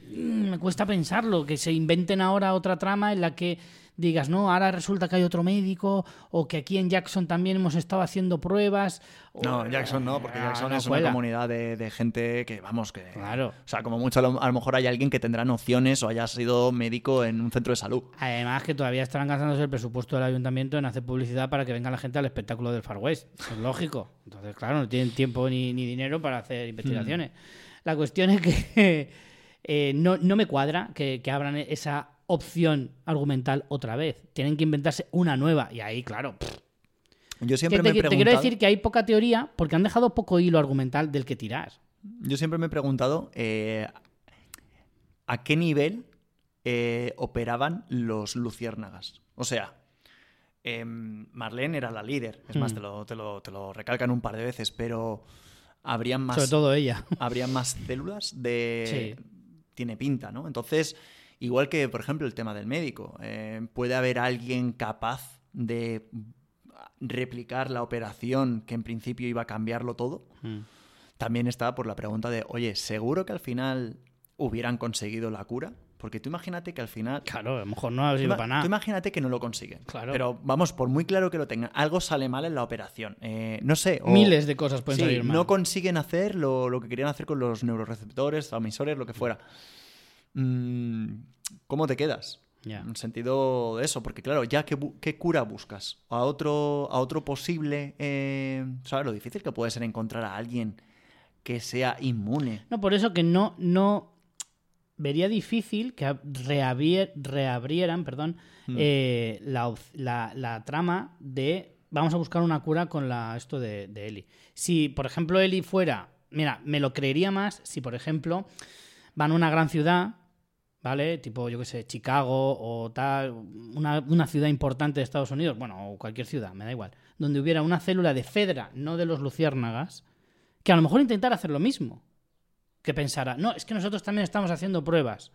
Mm, Me cuesta pensarlo, que se inventen ahora otra trama en la que digas, no, ahora resulta que hay otro médico, o que aquí en Jackson también hemos estado haciendo pruebas. o- No, Jackson no, porque Ah, Jackson no es una comunidad de, de gente que, vamos, que... Claro. O sea, como mucho a lo, a lo mejor hay alguien que tendrá nociones o haya sido médico en un centro de salud. Además que todavía estarán gastándose el presupuesto del ayuntamiento en hacer publicidad para que venga la gente al espectáculo del Far West. Es lógico. Entonces, claro, no tienen tiempo ni, ni dinero para hacer investigaciones. La cuestión es que eh, no, no me cuadra que, que abran esa opción argumental otra vez. Tienen que inventarse una nueva. Y ahí, claro. pff, Yo siempre te, me he te quiero preguntado... decir que hay poca teoría porque han dejado poco hilo argumental del que tirar. Yo siempre me he preguntado eh, a qué nivel eh, operaban los luciérnagas. O sea, em, Marlene era la líder. Es más, Hmm. te lo, te, lo, te lo recalcan un par de veces, pero habrían más... Sobre todo ella. habría más células de... Sí. Tiene pinta, ¿no? Entonces, igual que, por ejemplo, el tema del médico, eh, puede haber alguien capaz de replicar la operación que en principio iba a cambiarlo todo. Mm. También está por la pregunta de, oye, ¿seguro que al final hubieran conseguido la cura? Porque tú imagínate que al final... Claro, a lo mejor no ha Tú, sido para tú nada. imagínate que no lo consiguen. Claro. Pero vamos, por muy claro que lo tengan, algo sale mal en la operación. Eh, no sé. o- Miles de cosas pueden Sí, salir mal. no consiguen hacer lo, lo que querían hacer con los neuroreceptores, transmisores, lo que fuera. Mm, ¿Cómo te quedas? Ya. En sentido de eso, porque claro, ya qué, qué cura buscas? ¿A otro, a otro posible... eh, ¿Sabes lo difícil que puede ser encontrar a alguien que sea inmune? No, por eso que no, no. Vería difícil que reabrieran perdón, Mm. eh, la, la- la trama de vamos a buscar una cura con la, esto de, de Eli. Si, por ejemplo, Eli fuera, mira, me lo creería más si, por ejemplo, van a una gran ciudad, ¿vale? Tipo, yo qué sé, Chicago o tal, una, una ciudad importante de Estados Unidos, bueno, o cualquier ciudad, me da igual, donde hubiera una célula de Fedra, no de los luciérnagas, que a lo mejor intentara hacer lo mismo. Que pensara, no, es que nosotros también estamos haciendo pruebas.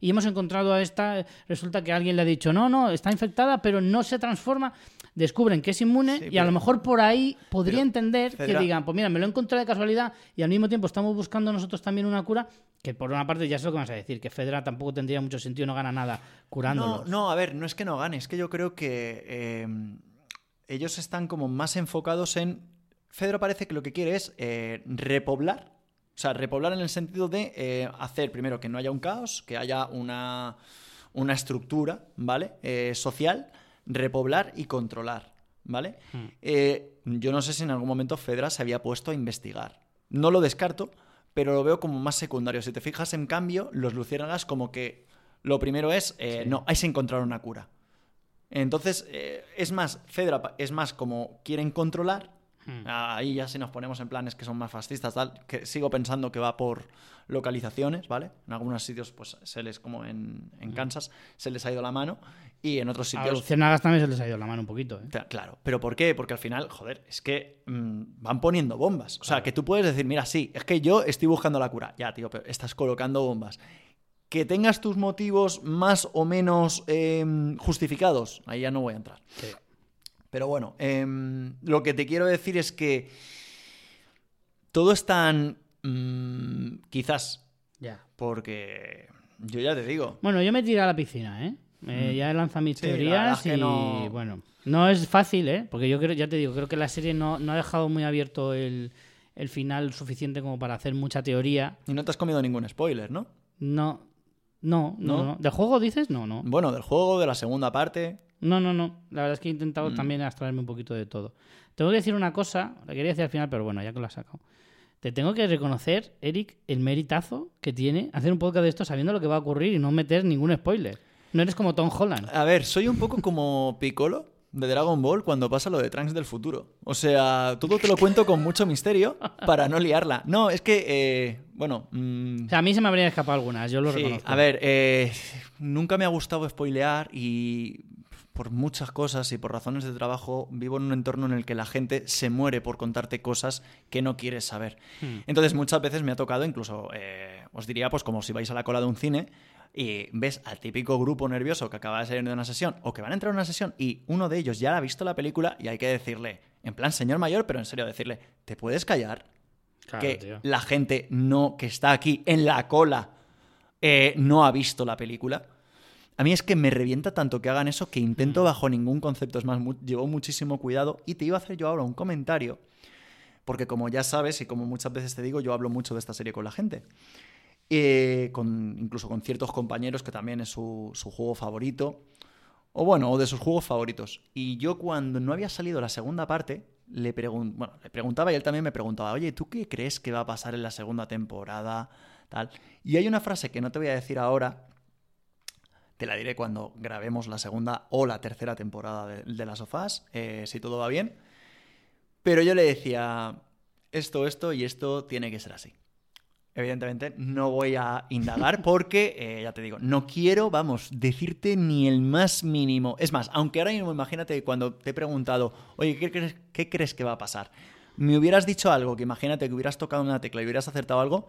Y hemos encontrado a esta, resulta que alguien le ha dicho, no, no, está infectada, pero no se transforma. Descubren que es inmune Sí, y a pero- lo mejor por ahí podría pero, entender que digan, pues mira, me lo he encontrado de casualidad y al mismo tiempo estamos buscando nosotros también una cura, que por una parte ya es lo que vas a decir, que Fedra tampoco tendría mucho sentido, no gana nada curándolo. No, no, a ver, no es que no gane, es que yo creo que eh, ellos están como más enfocados en... Fedra parece que lo que quiere es eh, repoblar, o sea, repoblar en el sentido de eh, hacer primero que no haya un caos, que haya una, una estructura, ¿vale? Eh, social, repoblar y controlar, ¿vale? Hmm. Eh, yo no sé si en algún momento Fedra se había puesto a investigar. No lo descarto, pero lo veo como más secundario. Si te fijas, en cambio, los luciérnagas como que lo primero es, Sí. no, hay que encontrar una cura. Entonces, es más, Fedra es más como quieren controlar. Hmm. Ahí ya si nos ponemos en planes que son más fascistas, tal, que sigo pensando que va por localizaciones, ¿vale? En algunos sitios, pues se les, como en, en Kansas, se les ha ido la mano. Y en otros A los sitios, luciérnagas también se les ha ido la mano un poquito. ¿eh? Cla- Claro, pero ¿por qué? Porque al final, joder, es que mm, van poniendo bombas. O sea, que tú puedes decir, mira, sí, es que yo estoy buscando la cura. Ya, tío, pero estás colocando bombas. Que tengas tus motivos más o menos em, justificados, ahí ya no voy a entrar. Sí. Pero bueno, em, lo que te quiero decir es que todo es tan... mm, quizás, Ya. porque yo ya te digo, Bueno, yo me tiré a la piscina, ¿eh? Eh, Ya he lanzado mis Mm. Sí, teorías y no- bueno, no es fácil, ¿eh? Porque yo creo, ya te digo, creo que la serie no, no ha dejado muy abierto el, el final suficiente como para hacer mucha teoría. y no te has comido ningún spoiler, ¿no? No, no, no, ¿No? no. ¿Del juego dices? No, no. Bueno, del juego, de la segunda parte... No, no, no. La verdad es que he intentado Mm. también abstraerme un poquito de todo. Tengo que decir una cosa, la quería decir al final, pero bueno, ya que lo has sacado. Te tengo que reconocer, Eric, el meritazo que tiene hacer un podcast de esto sabiendo lo que va a ocurrir y no meter ningún spoiler. No eres como Tom Holland. A ver, soy un poco como Piccolo de Dragon Ball cuando pasa lo de Trunks del futuro. O sea, todo te lo cuento con mucho misterio para no liarla. No, es que, eh, bueno... mm, O sea, a mí se me habrían escapado algunas, yo lo sí, reconozco. a ver, eh, nunca me ha gustado spoilear y por muchas cosas y por razones de trabajo vivo en un entorno en el que la gente se muere por contarte cosas que no quieres saber. Hmm. Entonces muchas veces me ha tocado, incluso eh, os diría, pues como si vais a la cola de un cine y ves al típico grupo nervioso que acaba de salir de una sesión o que van a entrar a una sesión y uno de ellos ya ha visto la película y hay que decirle, en plan señor mayor, pero en serio decirle, ¿te puedes callar? Claro, que tío. la gente no que está aquí en la cola eh, no ha visto la película. A mí es que me revienta tanto que hagan eso que intento Mm. bajo ningún concepto. Es más, mu- llevo muchísimo cuidado y te iba a hacer yo ahora un comentario. Porque como ya sabes y como muchas veces te digo, yo hablo mucho de esta serie con la gente. Eh, con, incluso con ciertos compañeros que también es su, su juego favorito. O bueno, o de sus juegos favoritos. Y yo cuando no había salido la segunda parte, le, pregun- bueno, le preguntaba y él también me preguntaba, oye, ¿tú qué crees que va a pasar en la segunda temporada? Tal. Y hay una frase que no te voy a decir ahora, te la diré cuando grabemos la segunda o la tercera temporada de, de las sofás, eh, si todo va bien. Pero yo le decía, esto, esto y esto tiene que ser así. Evidentemente no voy a indagar porque, eh, ya te digo, no quiero, vamos, decirte ni el más mínimo. Es más, aunque ahora mismo imagínate cuando te he preguntado, oye, ¿qué crees, qué crees que va a pasar? Me hubieras dicho algo, que imagínate que hubieras tocado una tecla y hubieras acertado algo,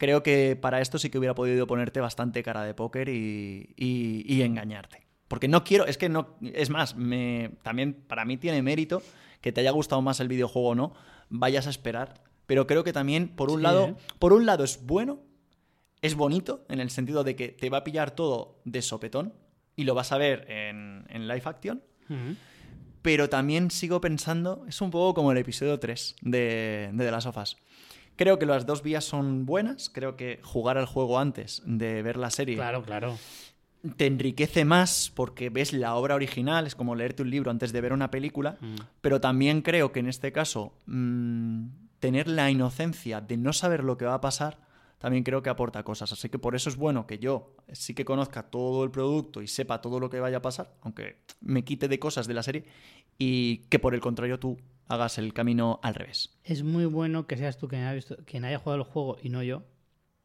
creo que para esto sí que hubiera podido ponerte bastante cara de póker y, y- y engañarte. Porque no quiero, es que no, es más, me, también para mí tiene mérito que te haya gustado más el videojuego o no, vayas a esperar. Pero creo que también, por un Sí, lado, ¿eh? por un lado es bueno, es bonito, en el sentido de que te va a pillar todo de sopetón y lo vas a ver en, en live action. Pero también sigo pensando, es un poco como el episodio 3 de, de The Last of Us. Creo que las dos vías son buenas. Creo que jugar al juego antes de ver la serie Claro, claro. te enriquece más porque ves la obra original, es como leerte un libro antes de ver una película. Mm. Pero también creo que en este caso, mm, tener la inocencia de no saber lo que va a pasar también creo que aporta cosas. Así que por eso es bueno que yo sí que conozca todo el producto y sepa todo lo que vaya a pasar, aunque me quite de cosas de la serie, y que por el contrario tú hagas el camino al revés. Es muy bueno que seas tú quien haya, visto, quien haya jugado el juego y no yo.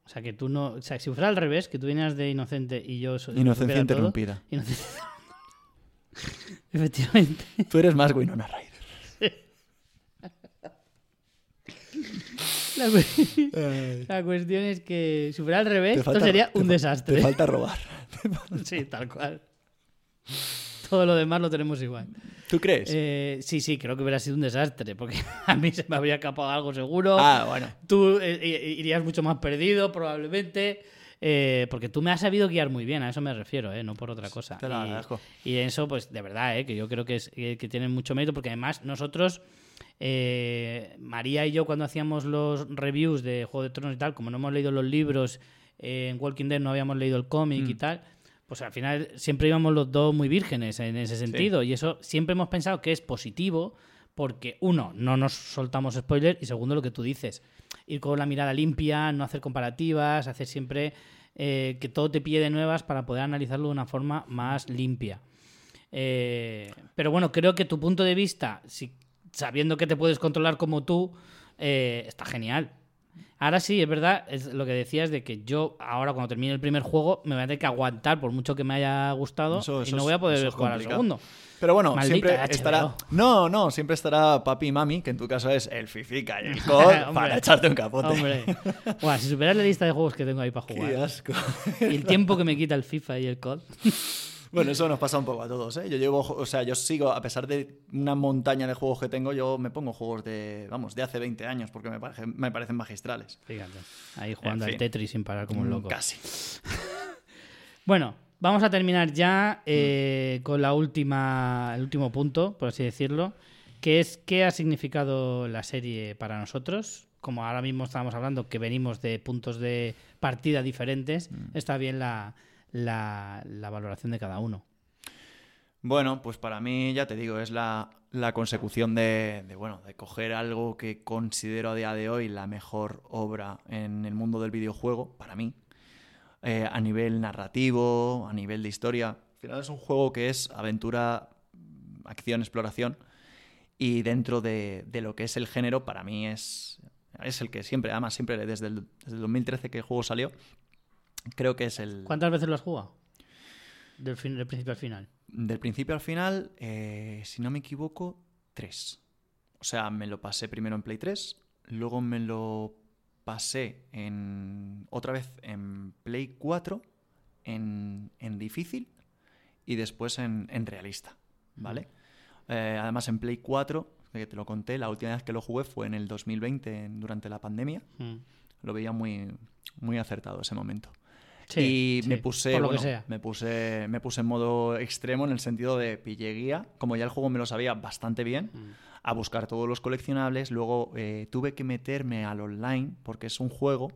O sea, que tú no. O sea, si fuera al revés, que tú vienes de inocente y yo soy. Inocencia interrumpida. Inocencia. Efectivamente. Tú eres más Winona Ryder. La, cu- la cuestión es que si fuera al revés, esto sería un desastre. Te falta robar. Sí, tal cual. Todo lo demás lo tenemos igual. ¿Tú crees? Eh, sí, sí, creo que hubiera sido un desastre, porque a mí se me habría escapado algo seguro. ah, bueno. Tú eh, eh, irías mucho más perdido, probablemente. eh, porque tú me has sabido guiar muy bien, a eso me refiero, eh, no por otra cosa. Te lo agradezco. y eso, pues, de verdad, eh, que yo creo que, es, que, que tienen mucho mérito, porque además nosotros, eh, María y yo, cuando hacíamos los reviews de Juego de Tronos y tal, como no hemos leído los libros, eh, en Walking Dead no habíamos leído el cómic y Mm. tal, pues al final siempre íbamos los dos muy vírgenes en ese sentido. Y eso siempre hemos pensado que es positivo, porque uno, no nos soltamos spoilers, y segundo, lo que tú dices, ir con la mirada limpia, no hacer comparativas, hacer siempre eh, que todo te pille de nuevas para poder analizarlo de una forma más limpia. Eh, pero bueno, creo que tu punto de vista, si, sabiendo que te puedes controlar como tú, eh, está genial. Ahora sí, es verdad, es lo que decías de que yo ahora cuando termine el primer juego me voy a tener que aguantar por mucho que me haya gustado Eso- y eso no es- voy a poder jugar al segundo. Pero bueno, Maldita siempre HBO. estará. No, no, siempre estará papi y mami, que en tu caso es el Fifica y el COD, para echarte un capote. Hombre, Buah, si superas la lista de juegos que tengo ahí para Qué jugar asco. y el tiempo que me quita el FIFA y el COD, Bueno, eso nos pasa un poco a todos, ¿eh? Yo llevo, o sea, yo sigo, a pesar de una montaña de juegos que tengo, yo me pongo juegos de, vamos, de hace 20 años, porque me, parece- me parecen magistrales. fíjate, ahí jugando al fin. Tetris sin parar como un Mm, loco. Casi. Bueno, vamos a terminar ya Mm. eh, con la última, el último punto, por así decirlo, que es qué ha significado la serie para nosotros. Como ahora mismo estábamos hablando que venimos de puntos de partida diferentes, Mm. está bien la, la- la valoración de cada uno. Bueno, pues para mí, ya te digo, es la, consecución de, bueno, de coger algo que considero a día de hoy la mejor obra en el mundo del videojuego, para mí, eh, a nivel narrativo, a nivel de historia. Al final es un juego que es aventura, acción, exploración, y dentro de, de lo que es el género, para mí es, es el que siempre, además siempre desde el, desde el 2013 que el juego salió, creo que es el... ¿Cuántas veces lo has jugado? Del, fin, del principio al final. Del principio al final, eh, si no me equivoco, tres. O sea, me lo pasé primero en Play 3, luego me lo pasé en otra vez en Play 4, en, en difícil y después en, en realista, ¿vale? Eh, además en Play 4, que te lo conté, la última vez que lo jugué fue en el 2020, en- durante la pandemia. Mm. Lo veía muy, muy acertado ese momento Sí, y sí, me puse por lo bueno, que sea. me puse me puse en modo extremo en el sentido de pillé guía como ya el juego me lo sabía bastante bien Mm. a buscar todos los coleccionables luego eh, tuve que meterme al online porque es un juego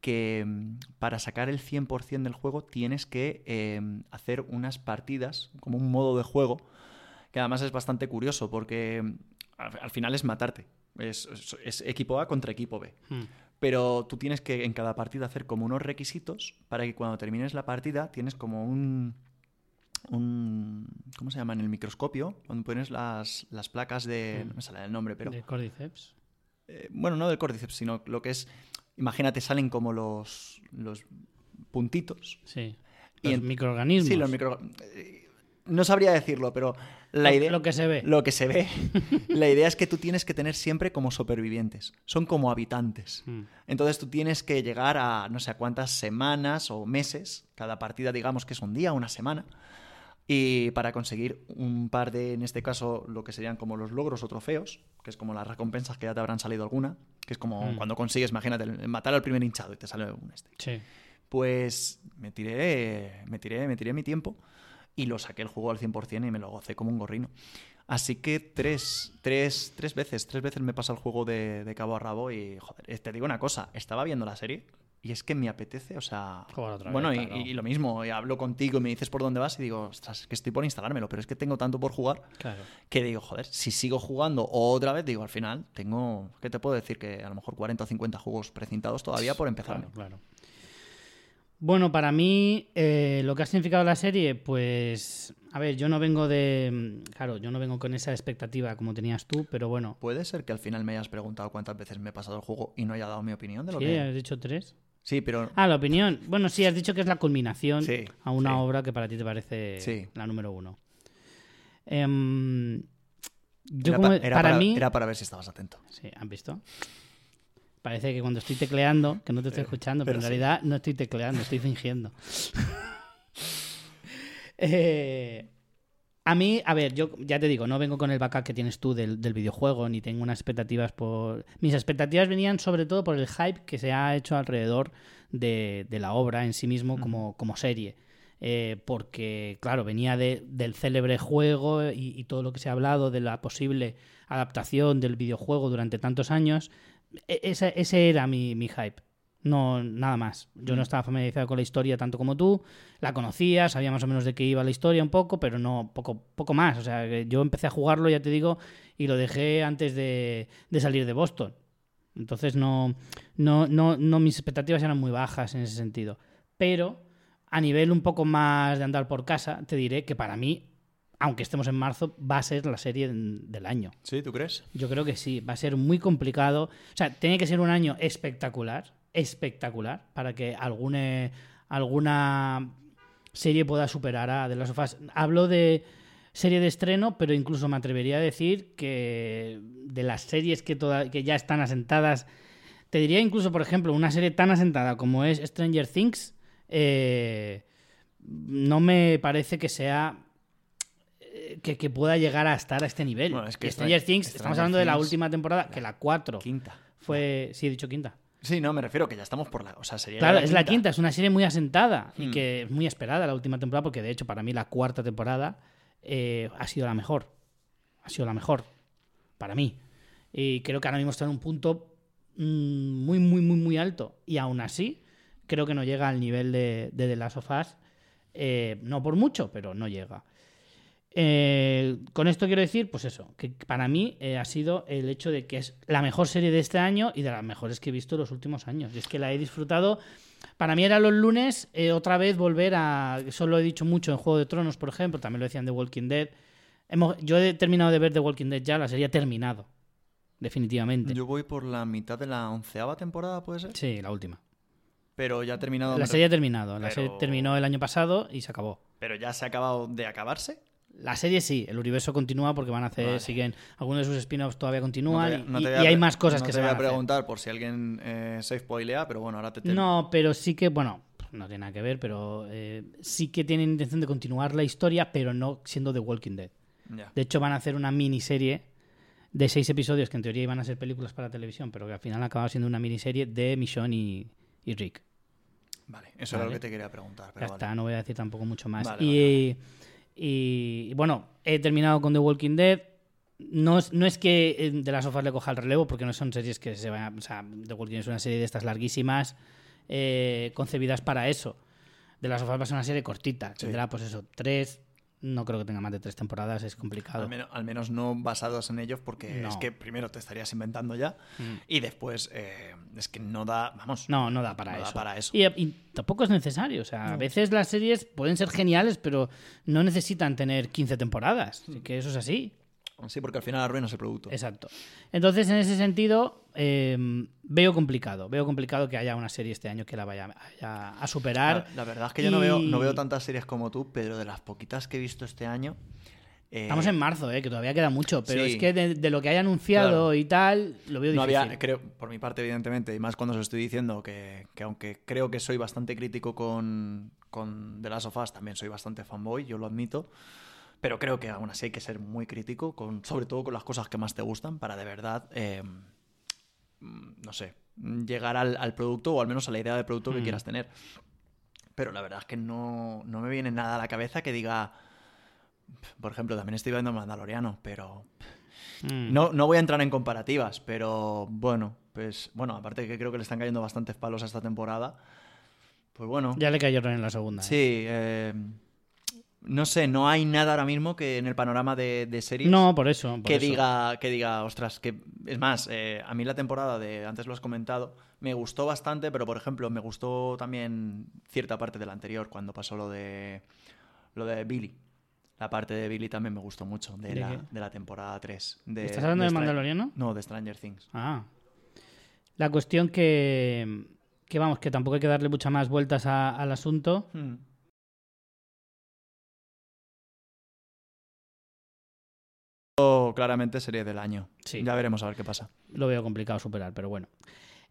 que mm, para sacar el 100% del juego tienes que eh, hacer unas partidas como un modo de juego que además es bastante curioso porque mm, al, al final es matarte es, es- es equipo A contra equipo B Mm. Pero tú tienes que en cada partida hacer como unos requisitos para que cuando termines la partida tienes como un un ¿cómo se llama? en el microscopio cuando pones las, las placas de no me sale el nombre pero De Cordyceps. eh, bueno no del córdiceps sino lo que es imagínate salen como los los puntitos Sí. Y Los en- microorganismos. sí los micro eh, no sabría decirlo pero la idea Lo que se ve. lo que se ve la idea es que tú tienes que tener siempre como supervivientes son como habitantes Mm. entonces tú tienes que llegar a no sé a cuántas semanas o meses, cada partida digamos que es un día, una semana, y para conseguir un par de, en este caso, lo que serían como los logros o trofeos, que es como las recompensas que ya te habrán salido alguna, que es como Mm. cuando consigues, imagínate, matar al primer hinchado y te sale un este. Sí. Pues me tiré, me tiré, me tiré mi tiempo y lo saqué el juego al 100% y me lo gocé como un gorrino. Así que tres, tres, tres veces, tres veces me pasa el juego de, de cabo a rabo y, joder, te digo una cosa, estaba viendo la serie y es que me apetece, o sea... Jugar otra vez, bueno, y, claro. y lo mismo, y hablo contigo y me dices por dónde vas y digo, ostras, es que estoy por instalármelo, pero es que tengo tanto por jugar Claro. que digo, joder, si sigo jugando otra vez, digo, al final tengo, ¿qué te puedo decir? Que a lo mejor 40 o 50 juegos precintados todavía por empezar. Claro, claro. Bueno, para mí, eh, lo que ha significado la serie, pues. A ver, yo no vengo de. Claro, yo no vengo con esa expectativa como tenías tú, pero bueno. Puede ser que al final me hayas preguntado cuántas veces me he pasado el juego y no haya dado mi opinión de lo Sí, que... has dicho tres. Sí, pero... Ah, la opinión. Bueno, sí, has dicho que es la culminación Sí, a una sí. obra que para ti te parece Sí. la número uno. Em, yo era, como- pa- era para, para, mí. era para ver si estabas atento. Sí, ¿han visto? Parece que cuando estoy tecleando, que no te estoy Eh, escuchando, pero, pero en sí. realidad no estoy tecleando, estoy fingiendo. Eh, a mí, a ver, yo ya te digo, no vengo con el backup que tienes tú del, del videojuego, ni tengo unas expectativas por... Mis expectativas venían sobre todo por el hype que se ha hecho alrededor de, de la obra en sí mismo como, como serie. Eh, porque, claro, venía de- del célebre juego y, y todo lo que se ha hablado de la posible adaptación del videojuego durante tantos años. E- ese, ese era mi, mi hype. No, nada más. Yo no estaba familiarizado con la historia tanto como tú. La conocía, sabía más o menos de qué iba la historia un poco, pero no poco, poco más. O sea, yo empecé a jugarlo, ya te digo, y lo dejé antes de, de salir de Boston. Entonces no, no, no, no, mis expectativas eran muy bajas en ese sentido. Pero a nivel un poco más de andar por casa, te diré que para mí, aunque estemos en marzo, va a ser la serie del año. ¿Sí? ¿Tú crees? Yo creo que sí, va a ser muy complicado. O sea, tiene que ser un año espectacular, espectacular, para que alguna, alguna serie pueda superar a The Last of Us. Hablo de serie de estreno, pero incluso me atrevería a decir que de las series que, toda- que ya están asentadas, te diría incluso, por ejemplo, una serie tan asentada como es Stranger Things, eh, no me parece que sea que, que pueda llegar a estar a este nivel. Bueno, es que Stranger Stra- Things, Stranger estamos hablando de la última temporada, que la 4 Quinta. fue. Sí, he dicho quinta. Sí, no, me refiero que ya estamos por la... O sea, sería Claro, es la quinta, es una serie muy asentada y Hmm. que es muy esperada la última temporada, porque de hecho, para mí, la cuarta temporada eh, ha sido la mejor. Ha sido la mejor. Para mí. Y creo que ahora mismo está en un punto mm, muy, muy, muy, muy alto. Y aún así, creo que no llega al nivel de, de The Last of Us. Eh, no por mucho, pero no llega. Eh, con esto quiero decir, pues eso, que para mí eh, ha sido el hecho de que es la mejor serie de este año y de las mejores que he visto en los últimos años. Y es que la he disfrutado. Para mí era los lunes eh, otra vez volver a. Eso lo he dicho mucho en Juego de Tronos, por ejemplo, también lo decían de Walking Dead. Hemos- yo he terminado de ver The Walking Dead ya, la serie ha terminado. Definitivamente. Yo voy por la mitad de la onceava temporada, ¿puede ser? Sí, la última. Pero ya ha terminado... La serie ha terminado. La serie terminó el año pasado y se acabó. Pero ya se ha acabado de acabarse. La serie sí, el universo continúa porque van a hacer, Vale. siguen, algunos de sus spin-offs todavía No continúan te voy a- no y, te voy y a hay más cosas no que te se voy van a a hacer. preguntar por si alguien eh, se spoilea, pero bueno, ahora te... te- No, pero sí que, bueno, no tiene nada que ver, pero eh, sí que tienen intención de continuar la historia, pero no siendo The Walking Dead. De hecho, van a hacer una miniserie de seis episodios que en teoría iban a ser películas para televisión, pero que al final ha acabado siendo una miniserie de Michonne y, y Rick. Vale, eso era lo que te quería preguntar. Pero ya vale. está, no voy a decir tampoco mucho más. Vale, y, y- bueno, he terminado con The Walking Dead. No es, no es que eh, de las sofás le coja el relevo, porque no son series que se vayan. O sea, The Walking Dead es una serie de estas larguísimas, eh, concebidas para eso. De las sofás va a ser una serie cortita. Sí. Tendrá, pues eso, tres. No creo que tenga más de tres temporadas, es complicado. Al menos, al menos no basados en ellos, porque No. es que primero te estarías inventando ya Mm. y después eh, es que no da, vamos, No, no da para No da eso. para eso. Y, y tampoco es necesario. O sea, a veces las series pueden ser geniales, pero no necesitan tener 15 temporadas. Así que eso es así. Sí, porque al final arruinas el producto. Exacto. Entonces, en ese sentido, eh, veo complicado. Veo complicado que haya una serie este año que la vaya a, a superar. La, la verdad es que yo no, veo, no veo tantas series como tú, pero de las poquitas que he visto este año... eh, Estamos en marzo, eh, que todavía queda mucho, pero sí. es que de, de lo que haya anunciado Claro. y tal, lo veo No difícil. había, creo, por mi parte, evidentemente, y más cuando os estoy diciendo que, que aunque creo que soy bastante crítico con, con The Last of Us, también soy bastante fanboy, yo lo admito. Pero creo que aún así hay que ser muy crítico, con, sobre todo con las cosas que más te gustan, para de verdad, eh, mm, no sé, llegar al, al producto o al menos a la idea de producto que Mm. quieras tener. Pero la verdad es que no, no me viene nada a la cabeza que diga. Por ejemplo, también estoy viendo Mandaloriano, pero Mm. no, no voy a entrar en comparativas, pero bueno, pues bueno, aparte que creo que le están cayendo bastantes palos a esta temporada, pues bueno. Ya le cayeron en la segunda. ¿eh? Sí, eh, no sé, no hay nada ahora mismo que en el panorama de, de series No, por eso. por que eso. diga, que diga, ostras, que es más, eh, a mí la temporada de, antes lo has comentado, me gustó bastante, pero por ejemplo, me gustó también cierta parte de la anterior, cuando pasó lo de lo de Billy. La parte de Billy también me gustó mucho, de, ¿De la, de la temporada 3. De, ¿Estás hablando de Mandaloriano? No, de Stranger Things. Ah. La cuestión que, que vamos, que tampoco hay que darle muchas más vueltas a- al asunto. Hmm. Claramente serie del año. Sí. Ya veremos a ver qué pasa. Lo veo complicado superar, pero bueno.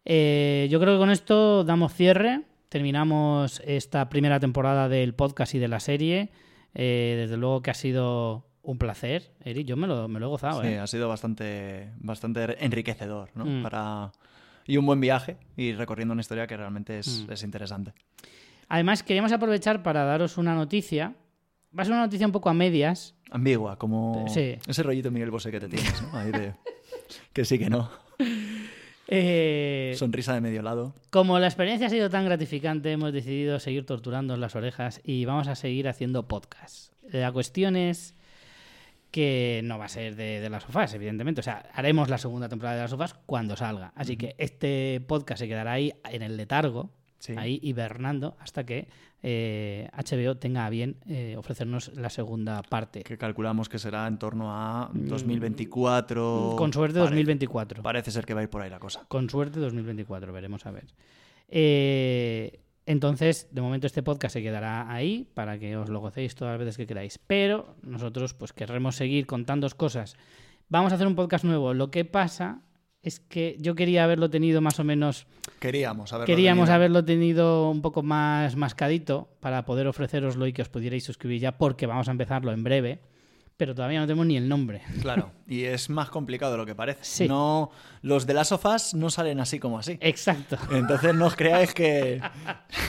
Eh, yo creo que con esto damos cierre. Terminamos esta primera temporada del podcast y de la serie. Eh, desde luego que ha sido un placer, Eric. Yo me lo, me lo he gozado, Sí, ¿eh? ha sido bastante, bastante enriquecedor, ¿no? Mm. Para... Y un buen viaje y recorriendo una historia que realmente es, Mm. es interesante. Además, queríamos aprovechar para daros una noticia. Va a ser una noticia un poco a medias. Ambigua, como Sí. ese rollito Miguel Bosé que te tienes, ¿no? Ahí de... que sí, que no. Eh, Sonrisa de medio lado. Como la experiencia ha sido tan gratificante, hemos decidido seguir torturando las orejas y vamos a seguir haciendo podcast. La cuestión es que no va a ser de, de las sofás, evidentemente. O sea, haremos la segunda temporada de las sofás cuando salga. Así que este podcast se quedará ahí en el letargo, Sí. ahí hibernando, hasta que eh, HBO tenga a bien eh, ofrecernos la segunda parte. Que calculamos que será en torno a 2024. Mm, Con suerte Pare- 2024. Parece ser que va a ir por ahí la cosa. Con suerte 2024, veremos a ver. Eh, entonces, de momento este podcast se quedará ahí para que os lo gocéis todas las veces que queráis. Pero nosotros pues querremos seguir contando cosas. Vamos a hacer un podcast nuevo. Lo que pasa es que yo quería haberlo tenido más o menos... Queríamos haberlo Queríamos tenido. haberlo tenido un poco más mascadito para poder ofreceroslo y que os pudierais suscribir ya porque vamos a empezarlo en breve. Pero todavía no tenemos ni el nombre. Claro, y es más complicado de lo que parece. Sí. No, los de las sofás no salen así como así. Exacto. Entonces no os creáis que,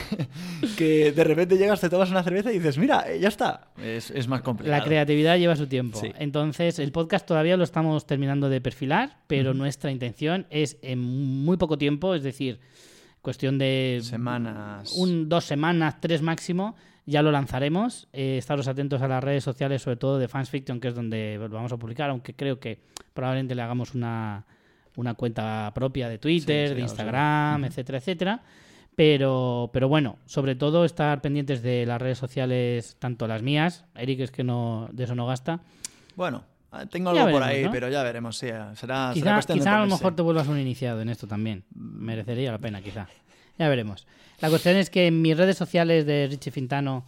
que de repente llegas, te tomas una cerveza y dices, mira, ya está. Es, es más complicado. La creatividad lleva su tiempo. Sí. Entonces, el podcast todavía lo estamos terminando de perfilar, pero nuestra intención es en muy poco tiempo, es decir, cuestión de Semanas. un, dos semanas, tres máximo, ya lo lanzaremos. Eh, estaros atentos a las redes sociales, sobre todo de Fans Fiction, que es donde lo vamos a publicar, aunque creo que probablemente le hagamos una, una cuenta propia de Twitter, Sí, sí, de. Instagram, etcétera, etcétera. Pero, pero bueno, sobre todo estar pendientes de las redes sociales, tanto las mías, Eric es que no, de eso no gasta. Bueno, ah, tengo algo por ahí, ¿no? pero ya veremos. Sí, será, será Quizá, de quizá a lo mejor te vuelvas un iniciado en esto también. Merecería la pena, quizá. Ya veremos. La cuestión es que en mis redes sociales de Richie Fintano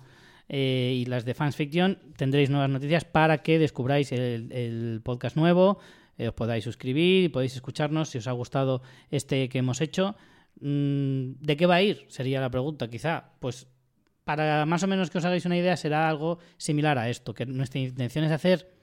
eh, y las de Fans Fiction tendréis nuevas noticias para que descubráis el, podcast nuevo, eh, os podáis suscribir y podéis escucharnos si os ha gustado este que hemos hecho. Mm, ¿De qué va a ir? Sería la pregunta, quizá. Pues para más o menos que os hagáis una idea, será algo similar a esto, que nuestra intención es hacer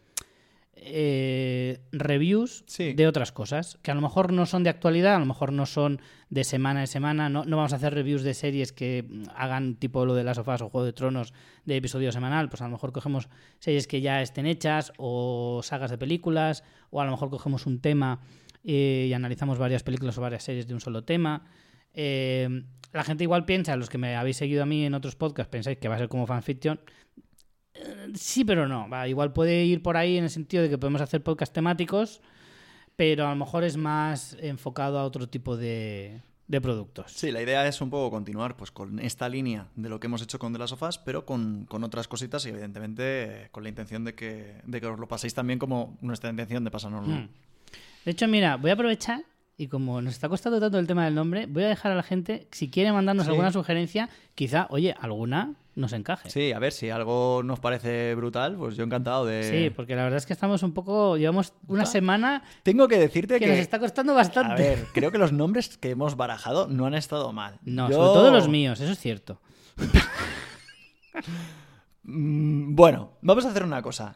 eh, reviews Sí. de otras cosas, que a lo mejor no son de actualidad, a lo mejor no son de semana en semana, no, no vamos a hacer reviews de series que hagan tipo lo de las sofás o Juego de Tronos de episodio semanal, pues a lo mejor cogemos series que ya estén hechas o sagas de películas, o a lo mejor cogemos un tema eh, y analizamos varias películas o varias series de un solo tema. Eh, la gente igual piensa, los que me habéis seguido a mí en otros podcasts, pensáis que va a ser como fanfiction. Sí, pero no. Va, igual puede ir por ahí en el sentido de que podemos hacer podcast temáticos, pero a lo mejor es más enfocado a otro tipo de, de productos. Sí, la idea es un poco continuar pues con esta línea de lo que hemos hecho con The Last of Us, pero con, con otras cositas y evidentemente con la intención de que, de que os lo paséis también como nuestra intención de pasárnoslo. Mm. De hecho, mira, voy a aprovechar y como nos está costando tanto el tema del nombre, voy a dejar a la gente, si quiere mandarnos Sí. alguna sugerencia, quizá, oye, alguna nos encaje. Sí, a ver, si algo nos parece brutal, pues yo encantado de... Sí, porque la verdad es que estamos un poco, llevamos una Ah. semana Tengo que decirte que que... nos está costando bastante. A ver, creo que los nombres que hemos barajado no han estado mal. No, Yo- sobre todo los míos, eso es cierto. Mm, Bueno, vamos a hacer una cosa.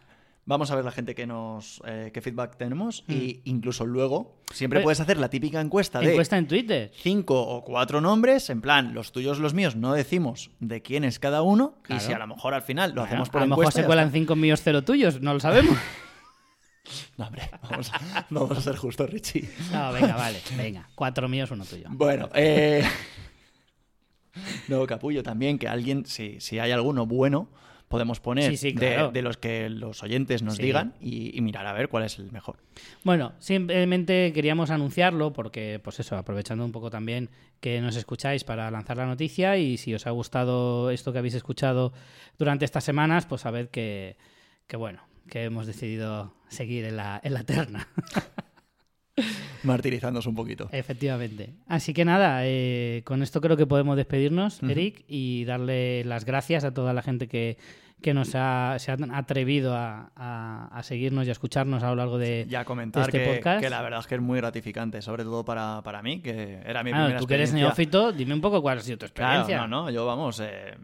Vamos a ver la gente que nos eh, qué feedback tenemos y incluso luego siempre puedes hacer la típica encuesta de Encuesta en Twitter. cinco o cuatro nombres, en plan los tuyos, los míos, no decimos de quién es cada uno Claro. y si a lo mejor al final lo hacemos por a lo mejor se cuelan cinco míos cero tuyos, no lo sabemos. No, hombre, vamos, vamos a ser justos, Richie. No, venga, vale, venga. Cuatro míos, uno tuyo. Bueno, eh... No, capullo, también que alguien, si, si hay alguno bueno, podemos poner Sí, sí, de- los que los oyentes nos Sí. digan y, y mirar a ver cuál es el mejor. Bueno, simplemente queríamos anunciarlo porque, pues eso, aprovechando un poco también que nos escucháis para lanzar la noticia y si os ha gustado esto que habéis escuchado durante estas semanas, pues sabed que, que bueno, que hemos decidido seguir en la, en la terna. Martirizándose un poquito. Efectivamente. Así que nada, eh, con esto creo que podemos despedirnos. Eric, y darle las gracias a toda la gente que, que nos ha, se han atrevido a, a- a seguirnos y a escucharnos a lo largo de... Ya comentar este que, podcast. que la verdad es que es muy gratificante, sobre todo para, para mí, que era mi Ah, primera tú que eres experiencia. neófito, dime un poco cuál ha sido tu Claro, experiencia. no, no, yo vamos eh,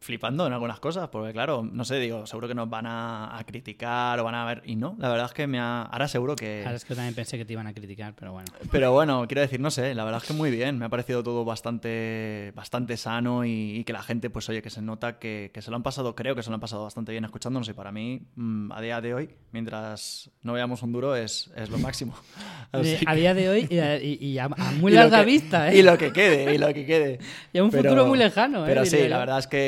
flipando en algunas cosas, porque claro, no sé, digo, seguro que nos van a, a criticar o van a ver, y no, la verdad es que me ha, ahora seguro que... Ahora es que también pensé que te iban a criticar, pero bueno. Pero bueno, quiero decir, no sé, la verdad es que muy bien, me ha parecido todo bastante, bastante sano y, y que la gente, pues oye, que se nota que, que se lo han pasado, creo que se lo han pasado bastante bien escuchándonos y para mí, mm, a día de hoy, mientras no veamos un duro, es, es lo máximo. Así a que- día de hoy y a, y- a- muy larga que- vista, ¿eh? Y lo que quede, y lo que quede. Y a un Pero- futuro muy lejano, ¿eh? Pero sí, la verdad es que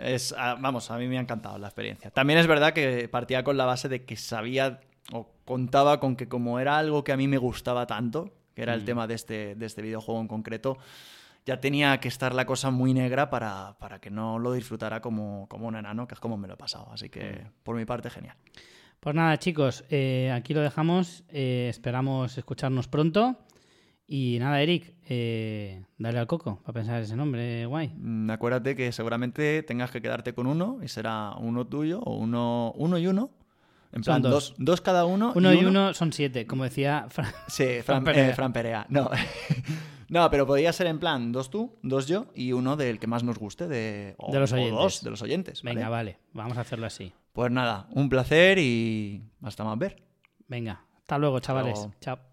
es, ah, vamos, a mí me ha encantado la experiencia. También es verdad que partía con la base de que sabía o contaba con que como era algo que a mí me gustaba tanto, que era el Mm. tema de este, de este videojuego en concreto, ya tenía que estar la cosa muy negra para, para que no lo disfrutara como, como un enano, que es como me lo he pasado. Así que, Mm. por mi parte, genial. Pues nada, chicos, eh, aquí lo dejamos. eh, esperamos escucharnos pronto. Y nada, Eric, eh, dale al coco para pensar ese nombre guay. Mm, Acuérdate que seguramente tengas que quedarte con uno y será uno tuyo o uno, uno y uno. En Son plan, dos. dos. dos cada uno. Uno y uno son siete, como decía Fran. Sí, Fran Fran, Perea. eh, Fran Perea. No. no, pero podría ser en plan dos tú, dos yo y uno del que más nos guste de, o- De los o oyentes. dos de los oyentes. ¿vale? Venga, vale, vamos a hacerlo así. Pues nada, un placer y hasta más ver. Venga, hasta luego, chavales. Chao.